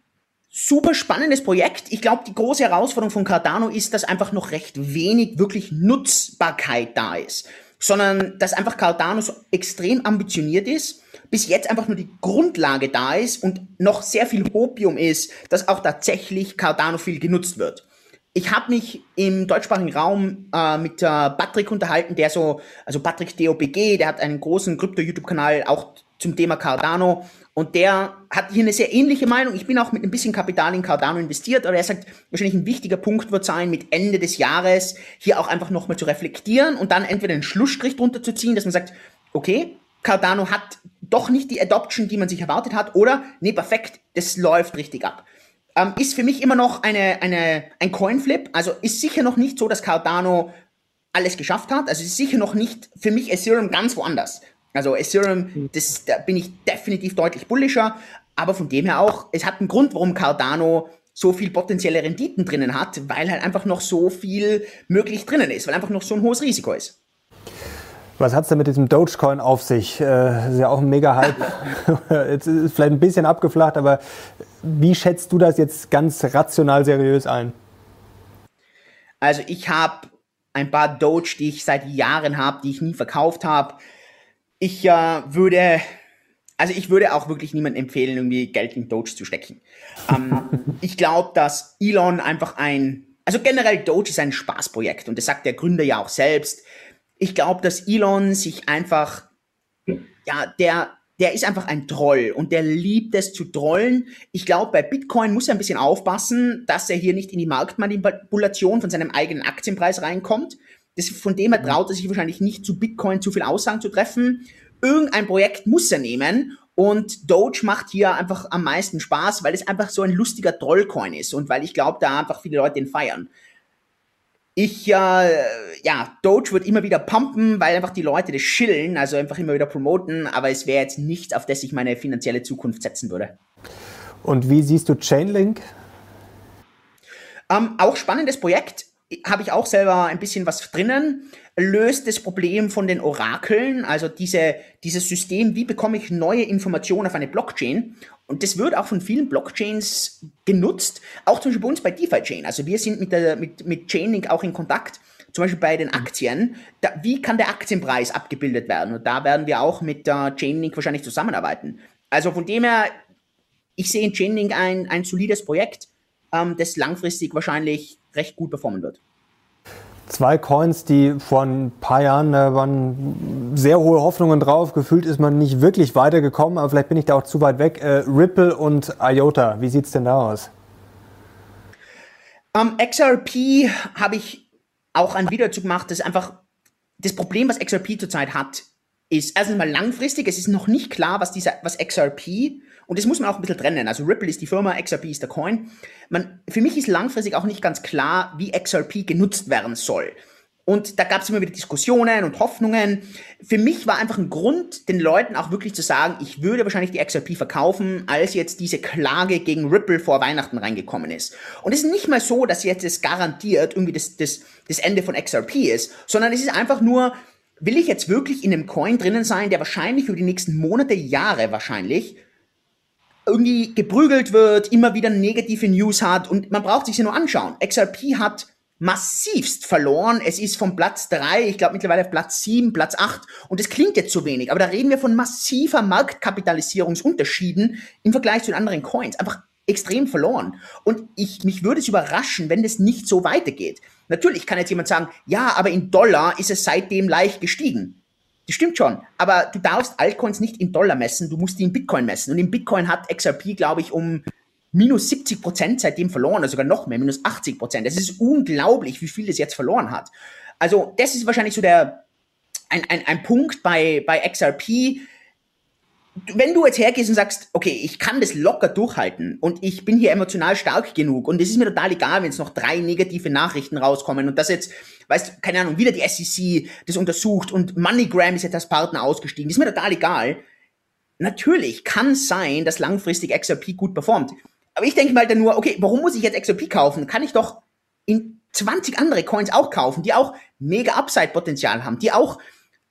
super spannendes Projekt. Ich glaube, die große Herausforderung von Cardano ist, dass einfach noch recht wenig wirklich Nutzbarkeit da ist. Sondern dass einfach Cardano so extrem ambitioniert ist, bis jetzt einfach nur die Grundlage da ist und noch sehr viel Hopium ist, dass auch tatsächlich Cardano viel genutzt wird ich habe mich im deutschsprachigen Raum äh, mit äh, Patrick unterhalten, der so, also Patrick DOBG, der hat einen großen Krypto-YouTube-Kanal auch zum Thema Cardano Und der hat hier eine sehr ähnliche Meinung. Ich bin auch mit ein bisschen Kapital in Cardano investiert, aber er sagt, wahrscheinlich ein wichtiger Punkt wird sein, mit Ende des Jahres hier auch einfach nochmal zu reflektieren und dann entweder einen Schlussstrich drunter zu ziehen, dass man sagt, okay, Cardano hat doch nicht die Adoption, die man sich erwartet hat, oder nee, perfekt, das läuft richtig ab. Ähm, ist für mich immer noch eine, eine, ein Coinflip, also ist sicher noch nicht so, dass Cardano alles geschafft hat, also ist sicher noch nicht für mich Ethereum ganz woanders. Also Ethereum, das, da bin ich definitiv deutlich bullischer, aber von dem her auch, es hat einen Grund, warum Cardano so viel potenzielle Renditen drinnen hat, weil halt einfach noch so viel möglich drinnen ist, weil einfach noch so ein hohes Risiko ist. Was hat es denn mit diesem Dogecoin auf sich? Äh, das ist ja auch ein Mega-Hype. jetzt ist es vielleicht ein bisschen abgeflacht, aber wie schätzt du das jetzt ganz rational seriös ein? Also ich habe ein paar Doge, die ich seit Jahren habe, die ich nie verkauft habe. Ich äh, würde, also ich würde auch wirklich niemandem empfehlen, irgendwie Geld in Doge zu stecken. Ähm, ich glaube, dass Elon einfach ein, also generell Doge ist ein Spaßprojekt und das sagt der Gründer ja auch selbst ich glaube, dass Elon sich einfach, ja, der, der ist einfach ein Troll und der liebt es zu trollen. Ich glaube, bei Bitcoin muss er ein bisschen aufpassen, dass er hier nicht in die Marktmanipulation von seinem eigenen Aktienpreis reinkommt. Das, von dem her mhm. traut er sich wahrscheinlich nicht zu Bitcoin zu viel Aussagen zu treffen. Irgendein Projekt muss er nehmen und Doge macht hier einfach am meisten Spaß, weil es einfach so ein lustiger Trollcoin ist und weil ich glaube, da einfach viele Leute den feiern. Ich, äh, ja, Doge wird immer wieder pumpen, weil einfach die Leute das schillen, also einfach immer wieder promoten, aber es wäre jetzt nichts, auf das ich meine finanzielle Zukunft setzen würde. Und wie siehst du Chainlink? Ähm, auch spannendes Projekt habe ich auch selber ein bisschen was drinnen, löst das Problem von den Orakeln, also diese, dieses System, wie bekomme ich neue Informationen auf eine Blockchain. Und das wird auch von vielen Blockchains genutzt, auch zum Beispiel bei uns bei DeFi-Chain. Also wir sind mit, der, mit, mit Chainlink auch in Kontakt, zum Beispiel bei den mhm. Aktien. Da, wie kann der Aktienpreis abgebildet werden? Und da werden wir auch mit der Chainlink wahrscheinlich zusammenarbeiten. Also von dem her, ich sehe in Chainlink ein, ein solides Projekt, ähm, das langfristig wahrscheinlich recht gut performen wird. Zwei Coins, die vor ein paar Jahren, da waren sehr hohe Hoffnungen drauf. Gefühlt ist man nicht wirklich weitergekommen, aber vielleicht bin ich da auch zu weit weg. Äh, Ripple und IOTA, wie sieht es denn da aus? Um, XRP habe ich auch ein Video dazu gemacht. Das ist einfach das Problem, was XRP zurzeit hat, ist erstens mal langfristig. Es ist noch nicht klar, was dieser, was XRP und das muss man auch ein bisschen trennen. Also Ripple ist die Firma, XRP ist der Coin. Man, für mich ist langfristig auch nicht ganz klar, wie XRP genutzt werden soll. Und da gab es immer wieder Diskussionen und Hoffnungen. Für mich war einfach ein Grund, den Leuten auch wirklich zu sagen, ich würde wahrscheinlich die XRP verkaufen, als jetzt diese Klage gegen Ripple vor Weihnachten reingekommen ist. Und es ist nicht mal so, dass jetzt es garantiert irgendwie das, das, das Ende von XRP ist, sondern es ist einfach nur, will ich jetzt wirklich in einem Coin drinnen sein, der wahrscheinlich über die nächsten Monate, Jahre wahrscheinlich irgendwie geprügelt wird, immer wieder negative News hat und man braucht sich sie nur anschauen. XRP hat massivst verloren. Es ist von Platz drei, ich glaube mittlerweile auf Platz sieben, Platz acht und es klingt jetzt zu wenig, aber da reden wir von massiver Marktkapitalisierungsunterschieden im Vergleich zu den anderen Coins. Einfach extrem verloren. Und ich, mich würde es überraschen, wenn das nicht so weitergeht. Natürlich kann jetzt jemand sagen, ja, aber in Dollar ist es seitdem leicht gestiegen. Das stimmt schon, aber du darfst Altcoins nicht in Dollar messen, du musst die in Bitcoin messen. Und in Bitcoin hat XRP, glaube ich, um minus 70 Prozent seitdem verloren, oder sogar noch mehr, minus 80 Prozent. Das ist unglaublich, wie viel das jetzt verloren hat. Also das ist wahrscheinlich so der, ein, ein, ein Punkt bei, bei XRP, wenn du jetzt hergehst und sagst, okay, ich kann das locker durchhalten und ich bin hier emotional stark genug und es ist mir total egal, wenn es noch drei negative Nachrichten rauskommen und das jetzt, weißt keine Ahnung, wieder die SEC das untersucht und MoneyGram ist jetzt als Partner ausgestiegen, ist mir total egal. Natürlich kann sein, dass langfristig XRP gut performt. Aber ich denke mal dann nur, okay, warum muss ich jetzt XRP kaufen? Kann ich doch in 20 andere Coins auch kaufen, die auch mega Upside-Potenzial haben, die auch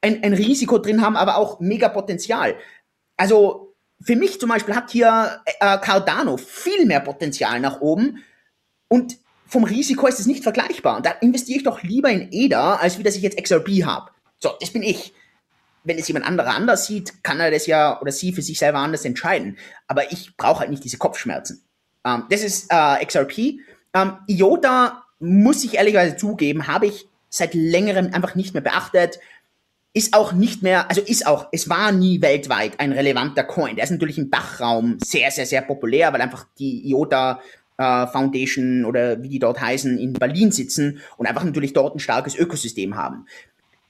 ein, ein Risiko drin haben, aber auch mega Potenzial. Also für mich zum Beispiel hat hier äh, Cardano viel mehr Potenzial nach oben und vom Risiko ist es nicht vergleichbar. Und da investiere ich doch lieber in EDA, als wie dass ich jetzt XRP habe. So, das bin ich. Wenn es jemand anderer anders sieht, kann er das ja oder sie für sich selber anders entscheiden. Aber ich brauche halt nicht diese Kopfschmerzen. Ähm, das ist äh, XRP. Ähm, IOTA, muss ich ehrlicherweise zugeben, habe ich seit längerem einfach nicht mehr beachtet ist auch nicht mehr, also ist auch, es war nie weltweit ein relevanter Coin. Der ist natürlich im Dachraum sehr, sehr, sehr populär, weil einfach die IOTA äh, Foundation oder wie die dort heißen, in Berlin sitzen und einfach natürlich dort ein starkes Ökosystem haben.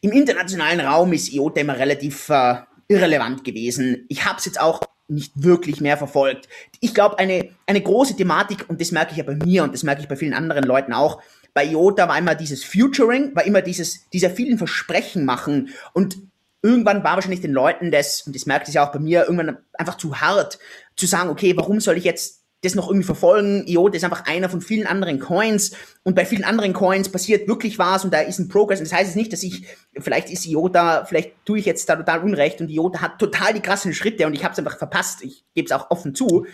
Im internationalen Raum ist IOTA immer relativ äh, irrelevant gewesen. Ich habe es jetzt auch nicht wirklich mehr verfolgt. Ich glaube, eine, eine große Thematik, und das merke ich ja bei mir und das merke ich bei vielen anderen Leuten auch, bei IOTA war immer dieses Futuring, war immer dieses, dieser vielen Versprechen machen und irgendwann war wahrscheinlich den Leuten das, und das merkt ich ja auch bei mir, irgendwann einfach zu hart, zu sagen, okay, warum soll ich jetzt das noch irgendwie verfolgen. IOTA ist einfach einer von vielen anderen Coins und bei vielen anderen Coins passiert wirklich was und da ist ein Progress. Und das heißt jetzt nicht, dass ich, vielleicht ist IOTA, vielleicht tue ich jetzt da total Unrecht und IOTA hat total die krassen Schritte und ich habe es einfach verpasst. Ich gebe es auch offen zu.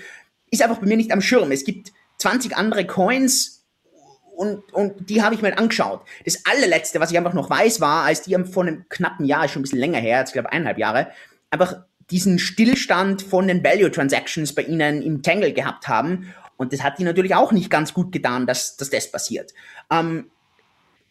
Ist einfach bei mir nicht am Schirm. Es gibt 20 andere Coins und, und die habe ich mir angeschaut. Das allerletzte, was ich einfach noch weiß, war, als die vor einem knappen Jahr, ist schon ein bisschen länger her, jetzt glaube eineinhalb Jahre, einfach diesen Stillstand von den Value Transactions bei ihnen im Tangle gehabt haben. Und das hat die natürlich auch nicht ganz gut getan, dass, dass das passiert. Ähm,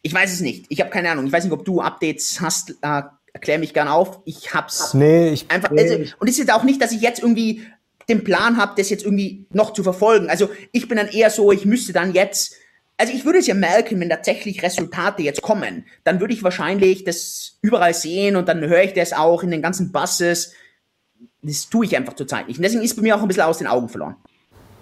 ich weiß es nicht. Ich habe keine Ahnung. Ich weiß nicht, ob du Updates hast. Äh, erklär mich gern auf. Ich hab's nee, ich, einfach. Also, und es ist auch nicht, dass ich jetzt irgendwie den Plan habe, das jetzt irgendwie noch zu verfolgen. Also ich bin dann eher so, ich müsste dann jetzt also ich würde es ja merken, wenn tatsächlich Resultate jetzt kommen, dann würde ich wahrscheinlich das überall sehen und dann höre ich das auch in den ganzen Buses. Das tue ich einfach zurzeit nicht. Und deswegen ist bei mir auch ein bisschen aus den Augen verloren.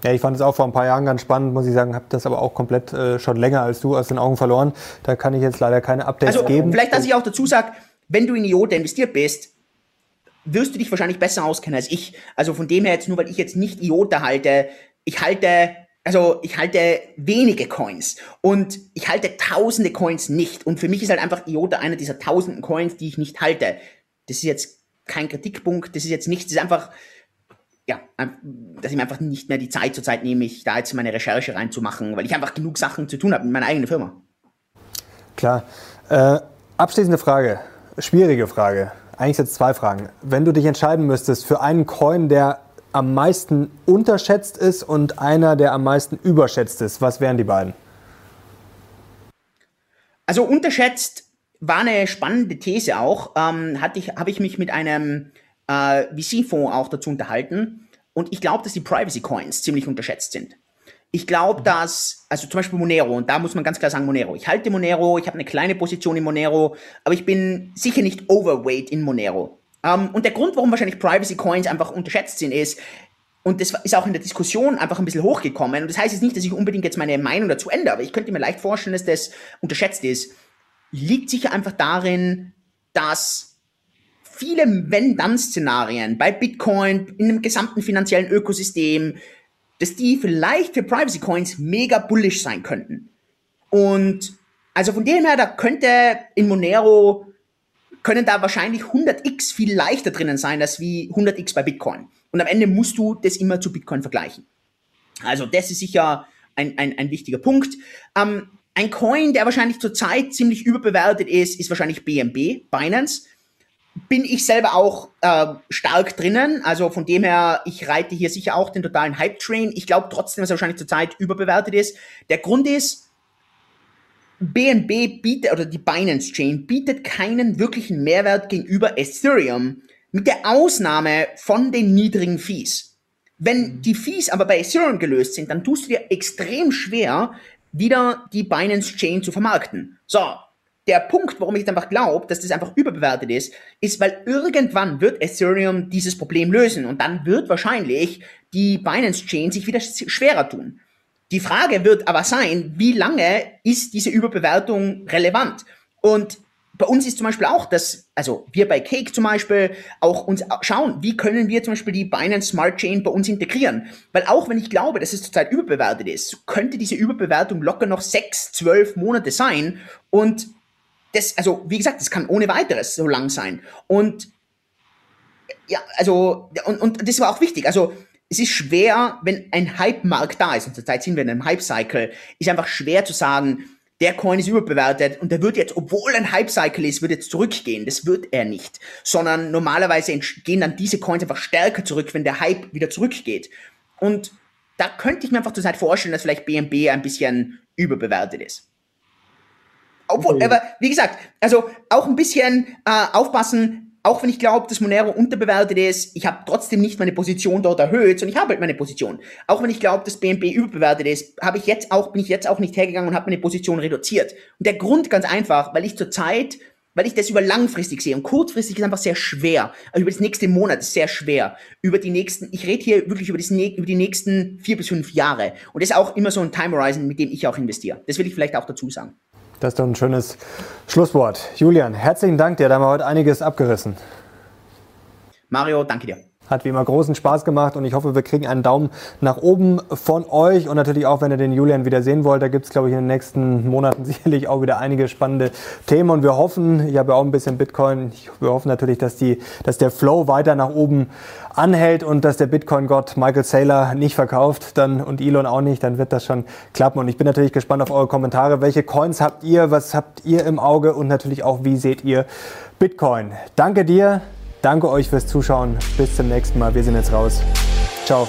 Ja, ich fand es auch vor ein paar Jahren ganz spannend, muss ich sagen, habe das aber auch komplett äh, schon länger als du aus den Augen verloren. Da kann ich jetzt leider keine Updates also, geben. Vielleicht, dass ich auch dazu sage, wenn du in IOTA investiert bist, wirst du dich wahrscheinlich besser auskennen als ich. Also von dem her jetzt nur, weil ich jetzt nicht IOTA halte, ich halte also ich halte wenige Coins und ich halte tausende Coins nicht. Und für mich ist halt einfach IOTA einer dieser tausenden Coins, die ich nicht halte. Das ist jetzt kein Kritikpunkt, das ist jetzt nichts, das ist einfach, ja, dass ich mir einfach nicht mehr die Zeit zur Zeit nehme, ich da jetzt meine Recherche reinzumachen, weil ich einfach genug Sachen zu tun habe in meiner eigenen Firma. Klar. Äh, abschließende Frage, schwierige Frage. Eigentlich es zwei Fragen. Wenn du dich entscheiden müsstest für einen Coin, der am meisten unterschätzt ist und einer, der am meisten überschätzt ist? Was wären die beiden? Also unterschätzt war eine spannende These auch. Ähm, ich, habe ich mich mit einem äh, VC-Fonds auch dazu unterhalten. Und ich glaube, dass die Privacy Coins ziemlich unterschätzt sind. Ich glaube, dass, also zum Beispiel Monero, und da muss man ganz klar sagen Monero. Ich halte Monero, ich habe eine kleine Position in Monero, aber ich bin sicher nicht overweight in Monero. Ähm, und der Grund, warum wahrscheinlich Privacy Coins einfach unterschätzt sind, ist, und das ist auch in der Diskussion einfach ein bisschen hochgekommen. Und das heißt jetzt nicht, dass ich unbedingt jetzt meine Meinung dazu ändere, aber ich könnte mir leicht vorstellen, dass das unterschätzt ist. Liegt sicher einfach darin, dass viele Wenn-Dann-Szenarien bei Bitcoin, in einem gesamten finanziellen Ökosystem, dass die vielleicht für Privacy Coins mega bullish sein könnten. Und also von dem her, da könnte in Monero können da wahrscheinlich 100x viel leichter drinnen sein als wie 100x bei Bitcoin. Und am Ende musst du das immer zu Bitcoin vergleichen. Also das ist sicher ein, ein, ein wichtiger Punkt. Ähm, ein Coin, der wahrscheinlich zurzeit ziemlich überbewertet ist, ist wahrscheinlich BNB, Binance. Bin ich selber auch äh, stark drinnen. Also von dem her, ich reite hier sicher auch den totalen Hype-Train. Ich glaube trotzdem, dass er wahrscheinlich zurzeit überbewertet ist. Der Grund ist, BNB bietet, oder die Binance Chain bietet keinen wirklichen Mehrwert gegenüber Ethereum, mit der Ausnahme von den niedrigen Fees. Wenn die Fees aber bei Ethereum gelöst sind, dann tust du dir extrem schwer, wieder die Binance Chain zu vermarkten. So, der Punkt, warum ich einfach glaube, dass das einfach überbewertet ist, ist, weil irgendwann wird Ethereum dieses Problem lösen und dann wird wahrscheinlich die Binance Chain sich wieder schwerer tun. Die Frage wird aber sein, wie lange ist diese Überbewertung relevant? Und bei uns ist zum Beispiel auch das, also wir bei Cake zum Beispiel, auch uns schauen, wie können wir zum Beispiel die Binance Smart Chain bei uns integrieren. Weil auch wenn ich glaube, dass es zurzeit überbewertet ist, könnte diese Überbewertung locker noch sechs, zwölf Monate sein. Und das, also wie gesagt, das kann ohne weiteres so lang sein. Und ja, also, und, und das war auch wichtig. Also es ist schwer, wenn ein Hype-Markt da ist, und zurzeit sind wir in einem Hype-Cycle, ist einfach schwer zu sagen, der Coin ist überbewertet und der wird jetzt, obwohl ein Hype-Cycle ist, wird jetzt zurückgehen. Das wird er nicht. Sondern normalerweise gehen dann diese Coins einfach stärker zurück, wenn der Hype wieder zurückgeht. Und da könnte ich mir einfach zurzeit vorstellen, dass vielleicht BNB ein bisschen überbewertet ist. Obwohl, aber wie gesagt, also auch ein bisschen äh, aufpassen, auch wenn ich glaube, dass Monero unterbewertet ist, ich habe trotzdem nicht meine Position dort erhöht, sondern ich habe halt meine Position. Auch wenn ich glaube, dass BNB überbewertet ist, habe ich jetzt auch bin ich jetzt auch nicht hergegangen und habe meine Position reduziert. Und der Grund ganz einfach, weil ich zurzeit weil ich das über langfristig sehe und kurzfristig ist einfach sehr schwer. Also über das nächste Monat ist sehr schwer. Über die nächsten, ich rede hier wirklich über, das, über die nächsten vier bis fünf Jahre. Und das ist auch immer so ein Time Horizon, mit dem ich auch investiere. Das will ich vielleicht auch dazu sagen. Das ist doch ein schönes Schlusswort. Julian, herzlichen Dank dir, da haben wir heute einiges abgerissen. Mario, danke dir. Hat wie immer großen Spaß gemacht und ich hoffe, wir kriegen einen Daumen nach oben von euch und natürlich auch, wenn ihr den Julian wieder sehen wollt. Da gibt es, glaube ich, in den nächsten Monaten sicherlich auch wieder einige spannende Themen und wir hoffen, ich habe ja auch ein bisschen Bitcoin, wir hoffen natürlich, dass, die, dass der Flow weiter nach oben anhält und dass der Bitcoin-Gott Michael Saylor nicht verkauft dann, und Elon auch nicht, dann wird das schon klappen. Und ich bin natürlich gespannt auf eure Kommentare. Welche Coins habt ihr? Was habt ihr im Auge? Und natürlich auch, wie seht ihr Bitcoin? Danke dir. Danke euch fürs Zuschauen. Bis zum nächsten Mal. Wir sind jetzt raus. Ciao.